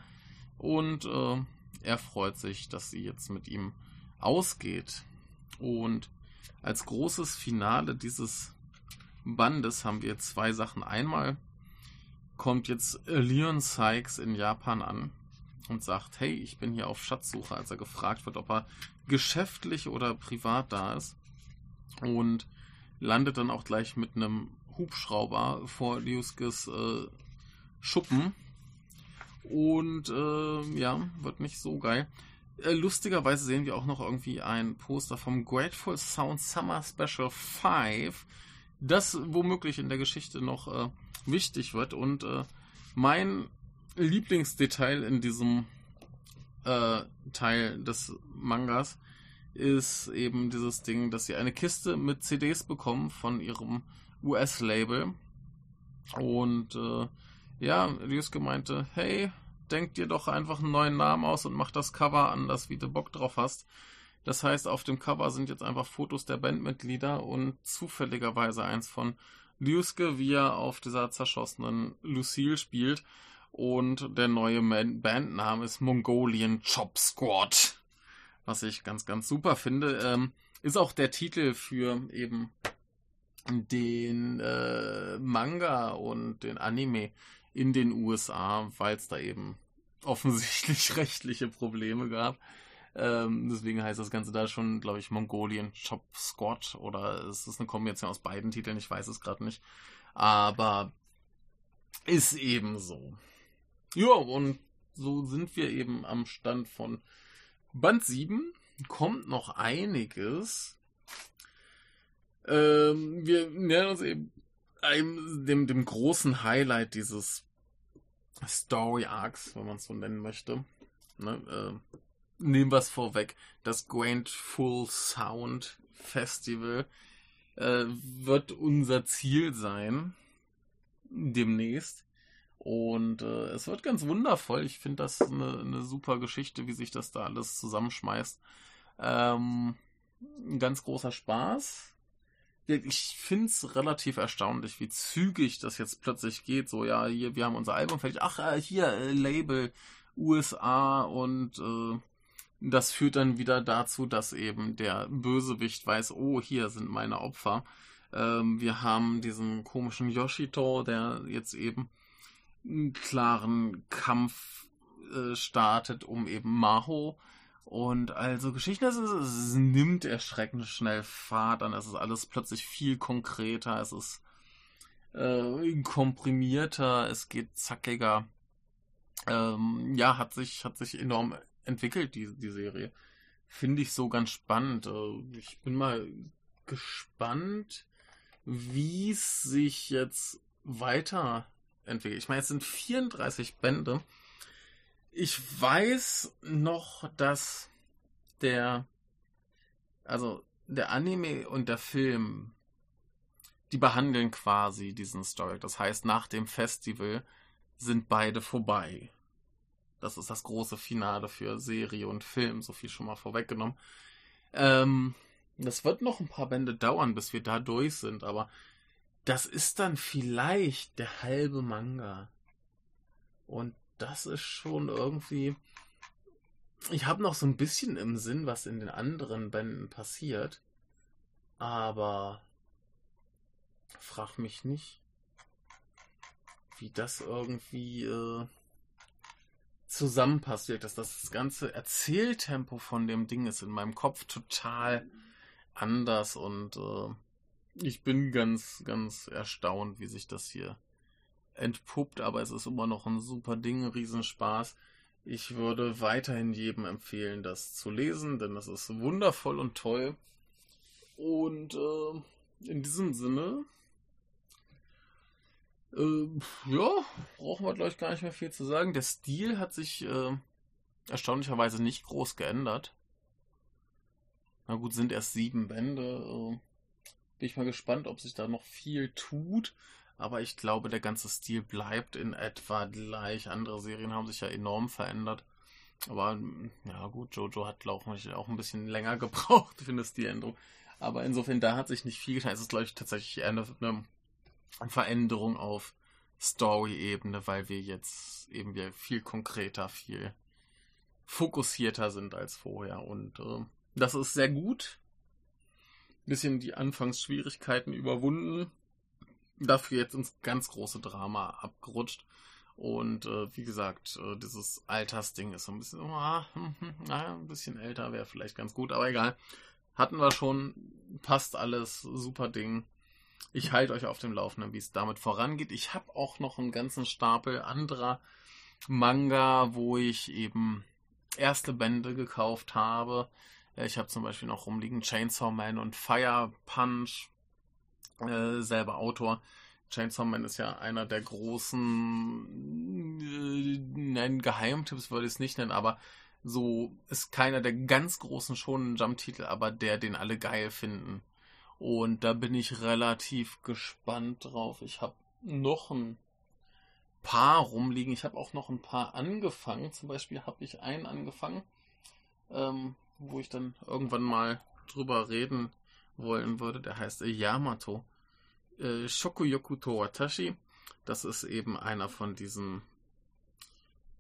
Und äh, er freut sich, dass sie jetzt mit ihm ausgeht. Und als großes Finale dieses Bandes haben wir zwei Sachen. Einmal kommt jetzt Leon Sykes in Japan an und sagt, hey, ich bin hier auf Schatzsuche, als er gefragt wird, ob er geschäftlich oder privat da ist. Und landet dann auch gleich mit einem Hubschrauber vor Ryuskes äh, Schuppen. Und äh, ja, wird nicht so geil. Äh, lustigerweise sehen wir auch noch irgendwie ein Poster vom Grateful Sound Summer Special 5, das womöglich in der Geschichte noch äh, wichtig wird. Und äh, mein Lieblingsdetail in diesem äh, Teil des Mangas ist eben dieses Ding, dass sie eine Kiste mit CDs bekommen von ihrem US-Label. Und äh, ja, Ryusuke meinte, hey, denk dir doch einfach einen neuen Namen aus und mach das Cover anders, wie du Bock drauf hast. Das heißt, auf dem Cover sind jetzt einfach Fotos der Bandmitglieder und zufälligerweise eins von Ryusuke, wie er auf dieser zerschossenen Lucille spielt. Und der neue Bandname ist Mongolian Chop Squad. Was ich ganz, ganz super finde. Ähm, ist auch der Titel für eben den äh, Manga und den Anime in den USA, weil es da eben offensichtlich rechtliche Probleme gab. Ähm, deswegen heißt das Ganze da schon, glaube ich, Mongolian Chop Squad oder es ist eine Kombination aus beiden Titeln, ich weiß es gerade nicht. Aber ist eben so. Ja, und so sind wir eben am Stand von Band 7. Kommt noch einiges. Ähm, wir nähern uns eben einem, dem, dem großen Highlight dieses Story Arcs, wenn man es so nennen möchte. Ne, äh, nehmen wir es vorweg. Das Grand Full Sound Festival äh, wird unser Ziel sein. Demnächst. Und äh, es wird ganz wundervoll. Ich finde das eine, eine, super Geschichte, wie sich das da alles zusammenschmeißt. Ähm, ein ganz großer Spaß. Ich finde es relativ erstaunlich, wie zügig das jetzt plötzlich geht. So, ja, hier, wir haben unser Album fertig. Ach, äh, hier, äh, Label USA und äh, das führt dann wieder dazu, dass eben der Bösewicht weiß, oh, hier sind meine Opfer. Ähm, wir haben diesen komischen Yoshito, der jetzt eben einen klaren Kampf äh, startet, um eben Maho und also Geschichten, es, es nimmt erschreckend schnell Fahrt an. Es ist alles plötzlich viel konkreter, es ist äh, komprimierter, es geht zackiger. Ähm, ja, hat sich, hat sich enorm entwickelt, die, die Serie. Finde ich so ganz spannend. Äh, ich bin mal gespannt, wie es sich jetzt weiterentwickelt. Ich meine, es sind 34 Bände. Ich weiß noch, dass der, also der Anime und der Film, die behandeln quasi diesen Story. Das heißt, nach dem Festival sind beide vorbei. Das ist das große Finale für Serie und Film, so viel schon mal vorweggenommen. Ähm, das wird noch ein paar Bände dauern, bis wir da durch sind, aber das ist dann vielleicht der halbe Manga. Und das ist schon irgendwie. Ich habe noch so ein bisschen im Sinn, was in den anderen Bänden passiert. Aber frag mich nicht, wie das irgendwie äh, zusammenpasst, dass das ganze Erzähltempo von dem Ding ist in meinem Kopf total anders und äh, ich bin ganz, ganz erstaunt, wie sich das hier entpuppt, aber es ist immer noch ein super Ding, Riesenspaß. Ich würde weiterhin jedem empfehlen, das zu lesen, denn das ist wundervoll und toll. Und äh, in diesem Sinne, äh, ja, brauchen wir, glaube ich, gar nicht mehr viel zu sagen. Der Stil hat sich äh, erstaunlicherweise nicht groß geändert. Na gut, sind erst sieben Bände. Bin ich mal gespannt, ob sich da noch viel tut aber ich glaube, der ganze Stil bleibt in etwa gleich. Andere Serien haben sich ja enorm verändert. Aber ja gut, Jojo hat, glaube ich, auch ein bisschen länger gebraucht für eine Stiländerung. Aber insofern, da hat sich nicht viel getan. Es ist, glaube ich, tatsächlich eher eine, eine Veränderung auf Story-Ebene, weil wir jetzt eben wir viel konkreter, viel fokussierter sind als vorher. Und äh, das ist sehr gut. Bisschen die Anfangsschwierigkeiten überwunden dafür jetzt ins ganz große Drama abgerutscht. Und äh, wie gesagt, äh, dieses Altersding ist so ein bisschen, oh, naja, ein bisschen älter wäre vielleicht ganz gut, aber egal. Hatten wir schon, passt alles, super Ding. ich halte euch auf dem Laufenden, wie es damit vorangeht. Ich habe auch noch einen ganzen Stapel anderer Manga, wo ich eben erste Bände gekauft habe. Ich habe zum Beispiel noch rumliegen Chainsaw Man und Fire Punch, äh, selber Autor. Chainsaw Man ist ja einer der großen, äh, Geheimtipps würde ich es nicht nennen, aber so ist keiner der ganz großen schonen Jump-Titel, aber der, den alle geil finden. Und da bin ich relativ gespannt drauf. Ich habe noch ein paar rumliegen. Ich habe auch noch ein paar angefangen. Zum Beispiel habe ich einen angefangen, ähm, wo ich dann irgendwann mal drüber reden wollen würde. Der heißt Yamato. Äh, Shokuyoku to Watashi. Das ist eben einer von diesen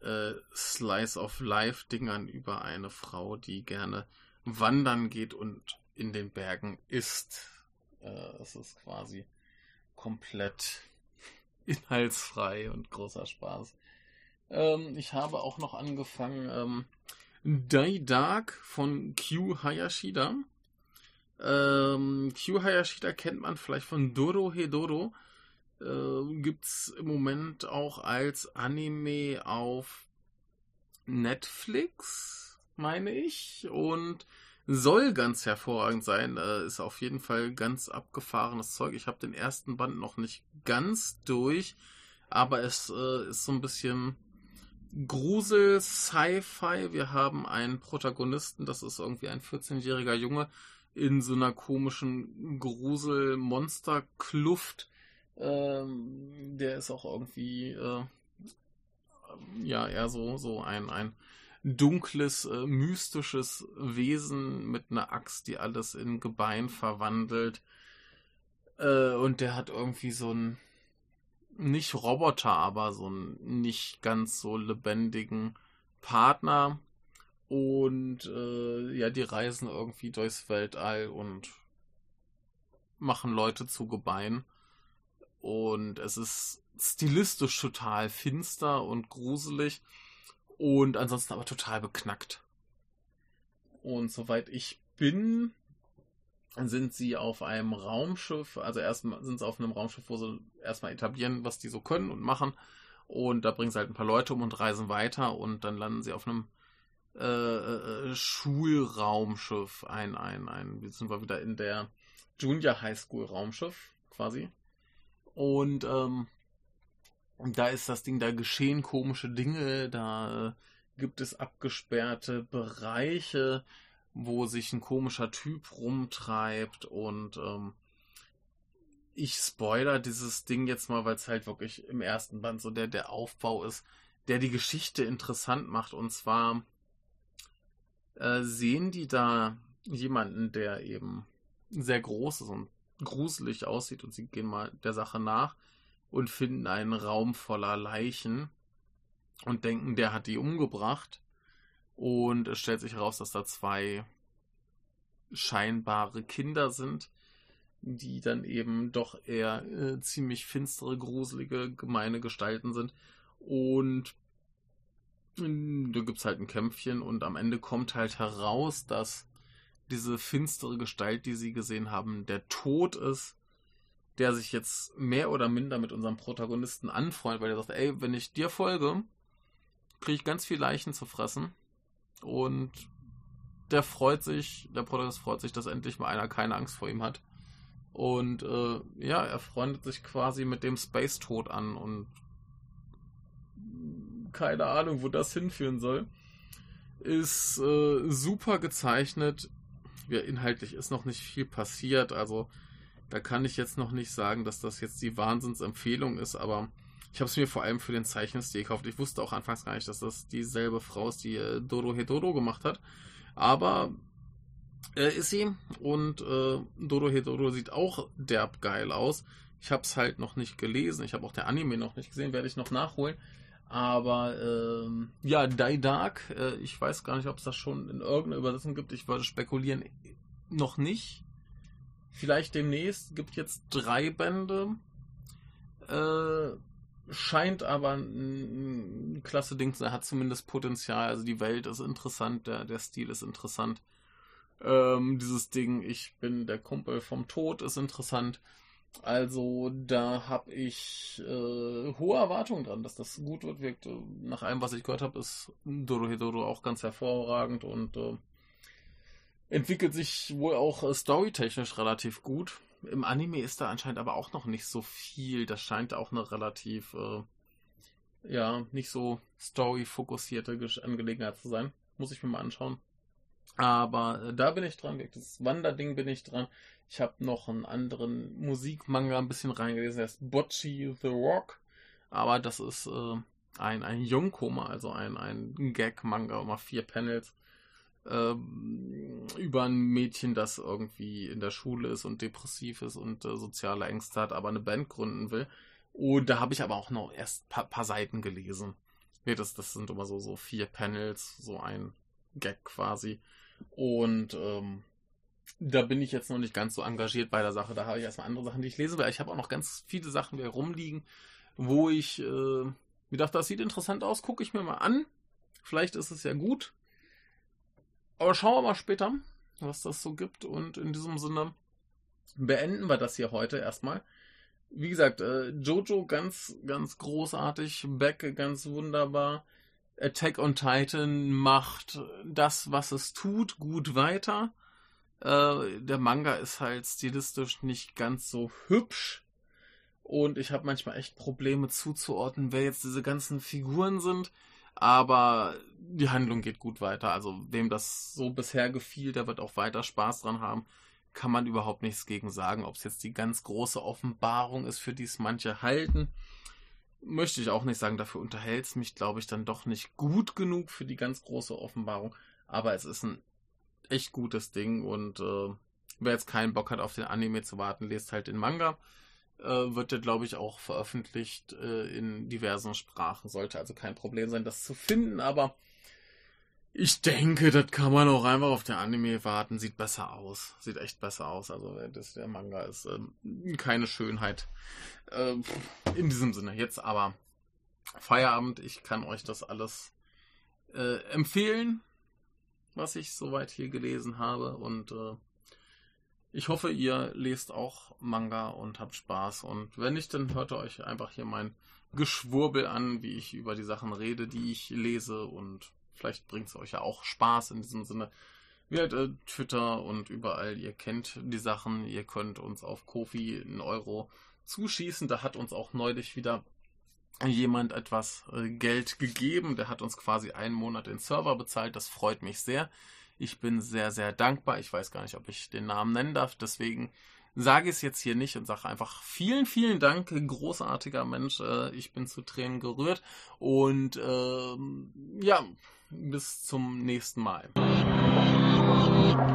äh, Slice of Life Dingern über eine Frau, die gerne wandern geht und in den Bergen isst. Äh, es ist quasi komplett inhaltsfrei und großer Spaß. Ähm, ich habe auch noch angefangen ähm, Die Dark von Q Hayashida. Ähm, Q Hayashida kennt man vielleicht von Doro Hedoro. Äh, gibt's im Moment auch als Anime auf Netflix, meine ich. Und soll ganz hervorragend sein. Äh, ist auf jeden Fall ganz abgefahrenes Zeug. Ich habe den ersten Band noch nicht ganz durch, aber es äh, ist so ein bisschen Grusel, Sci-Fi. Wir haben einen Protagonisten, das ist irgendwie ein 14-jähriger Junge in so einer komischen Grusel-Monster-Kluft. Ähm, der ist auch irgendwie äh, ja eher so so ein ein dunkles, äh, mystisches Wesen mit einer Axt, die alles in Gebein verwandelt. Äh, und der hat irgendwie so ein, nicht Roboter, aber so einen nicht ganz so lebendigen Partner. Und äh, ja, die reisen irgendwie durchs Weltall und machen Leute zu Gebein. Und es ist stilistisch total finster und gruselig. Und ansonsten aber total beknackt. Und soweit ich bin, sind sie auf einem Raumschiff, also erstmal sind sie auf einem Raumschiff, wo sie erstmal etablieren, was die so können und machen. Und da bringen sie halt ein paar Leute um und reisen weiter und dann landen sie auf einem äh, äh, Schulraumschiff. Ein, ein, ein, jetzt sind wir wieder in der Junior High School Raumschiff quasi. Und ähm, da ist das Ding, da geschehen komische Dinge, da äh, gibt es abgesperrte Bereiche, wo sich ein komischer Typ rumtreibt und ähm, ich spoiler dieses Ding jetzt mal, weil es halt wirklich im ersten Band so der, der Aufbau ist, der die Geschichte interessant macht. Und zwar äh, sehen die da jemanden, der eben sehr groß ist und gruselig aussieht und sie gehen mal der Sache nach und finden einen Raum voller Leichen und denken, der hat die umgebracht. Und es stellt sich heraus, dass da zwei scheinbare Kinder sind, die dann eben doch eher äh, ziemlich finstere, gruselige, gemeine Gestalten sind. Und äh, da gibt es halt ein Kämpfchen und am Ende kommt halt heraus, dass diese finstere Gestalt, die sie gesehen haben, der Tod ist der sich jetzt mehr oder minder mit unserem Protagonisten anfreundet, weil er sagt, ey, wenn ich dir folge, kriege ich ganz viel Leichen zu fressen. Und der freut sich, der Protagonist freut sich, dass endlich mal einer keine Angst vor ihm hat. Und äh, ja, er freundet sich quasi mit dem Space-Tod an und keine Ahnung, wo das hinführen soll. Ist äh, super gezeichnet. Ja, inhaltlich ist noch nicht viel passiert. Also da kann ich jetzt noch nicht sagen, dass das jetzt die Wahnsinnsempfehlung ist, aber ich habe es mir vor allem für den Zeichenstil gekauft. Ich wusste auch anfangs gar nicht, dass das dieselbe Frau ist, die äh, Dodo Hedoro gemacht hat. Aber äh, ist sie und äh, Dodo Hedoro sieht auch derb geil aus. Ich habe es halt noch nicht gelesen. Ich habe auch der Anime noch nicht gesehen, werde ich noch nachholen. Aber ähm, ja, Die Dark, äh, ich weiß gar nicht, ob es das schon in irgendeiner Übersetzung gibt. Ich würde spekulieren, noch nicht. Vielleicht demnächst. Gibt jetzt drei Bände. Äh, scheint aber ein, klasse Ding zu sein. Hat zumindest Potenzial. Also die Welt ist interessant, der, der Stil ist interessant. Ähm, dieses Ding, ich bin der Kumpel vom Tod, ist interessant. Also da habe ich äh, hohe Erwartungen dran, dass das gut wird. Wirkt äh, nach allem, was ich gehört habe, ist Dorohedoro auch ganz hervorragend und äh, entwickelt sich wohl auch äh, storytechnisch relativ gut. Im Anime ist da anscheinend aber auch noch nicht so viel. Das scheint auch eine relativ, äh, ja, nicht so story-fokussierte Angelegenheit zu sein. Muss ich mir mal anschauen. Aber äh, da bin ich dran. Das Wanderding bin ich dran. Ich habe noch einen anderen Musikmanga ein bisschen reingelesen. Der ist Bocci the Rock. Aber das ist äh, ein, ein Jungkoma, also ein, ein Gag-Manga, immer vier Panels. Äh, über ein Mädchen, das irgendwie in der Schule ist und depressiv ist und äh, soziale Ängste hat, aber eine Band gründen will. Und da habe ich aber auch noch erst ein paar, paar Seiten gelesen. Nee, das, das sind immer so, so vier Panels, so ein Gag quasi. Und ähm, da bin ich jetzt noch nicht ganz so engagiert bei der Sache. Da habe ich erstmal andere Sachen, die ich lesen will. Ich habe auch noch ganz viele Sachen, die rumliegen, wo ich äh, mir dachte, das sieht interessant aus, gucke ich mir mal an. Vielleicht ist es ja gut. Aber schauen wir mal später, was das so gibt. Und in diesem Sinne beenden wir das hier heute erstmal. Wie gesagt, äh, Jojo ganz, ganz großartig, Beck ganz wunderbar. Attack on Titan macht das, was es tut, gut weiter. Äh, der Manga ist halt stilistisch nicht ganz so hübsch. Und ich habe manchmal echt Probleme zuzuordnen, wer jetzt diese ganzen Figuren sind. Aber die Handlung geht gut weiter. Also wem das so bisher gefiel, der wird auch weiter Spaß dran haben. Kann man überhaupt nichts gegen sagen. Ob es jetzt die ganz große Offenbarung ist, für die es manche halten möchte ich auch nicht sagen, dafür unterhält es mich, glaube ich, dann doch nicht gut genug für die ganz große Offenbarung. Aber es ist ein echt gutes Ding und äh, wer jetzt keinen Bock hat, auf den Anime zu warten, lest halt den Manga. Äh, wird der, glaube ich, auch veröffentlicht äh, in diversen Sprachen. Sollte also kein Problem sein, das zu finden, aber ich denke, das kann man auch einfach auf den Anime warten. Sieht besser aus. Sieht echt besser aus. Also das, der Manga ist ähm, keine Schönheit. Äh, in diesem Sinne. Jetzt aber Feierabend. Ich kann euch das alles äh, empfehlen, was ich soweit hier gelesen habe. Und äh, ich hoffe, ihr lest auch Manga und habt Spaß. Und wenn nicht, dann hört ihr euch einfach hier mein Geschwurbel an, wie ich über die Sachen rede, die ich lese und Vielleicht bringt es euch ja auch Spaß in diesem Sinne. Wie halt äh, Twitter und überall, ihr kennt die Sachen, ihr könnt uns auf Kofi einen Euro zuschießen. Da hat uns auch neulich wieder jemand etwas äh, Geld gegeben. Der hat uns quasi einen Monat den Server bezahlt. Das freut mich sehr. Ich bin sehr, sehr dankbar. Ich weiß gar nicht, ob ich den Namen nennen darf. Deswegen sage ich es jetzt hier nicht und sage einfach vielen, vielen Dank, großartiger Mensch. Äh, ich bin zu Tränen gerührt und äh, ja, bis zum nächsten Mal. Musik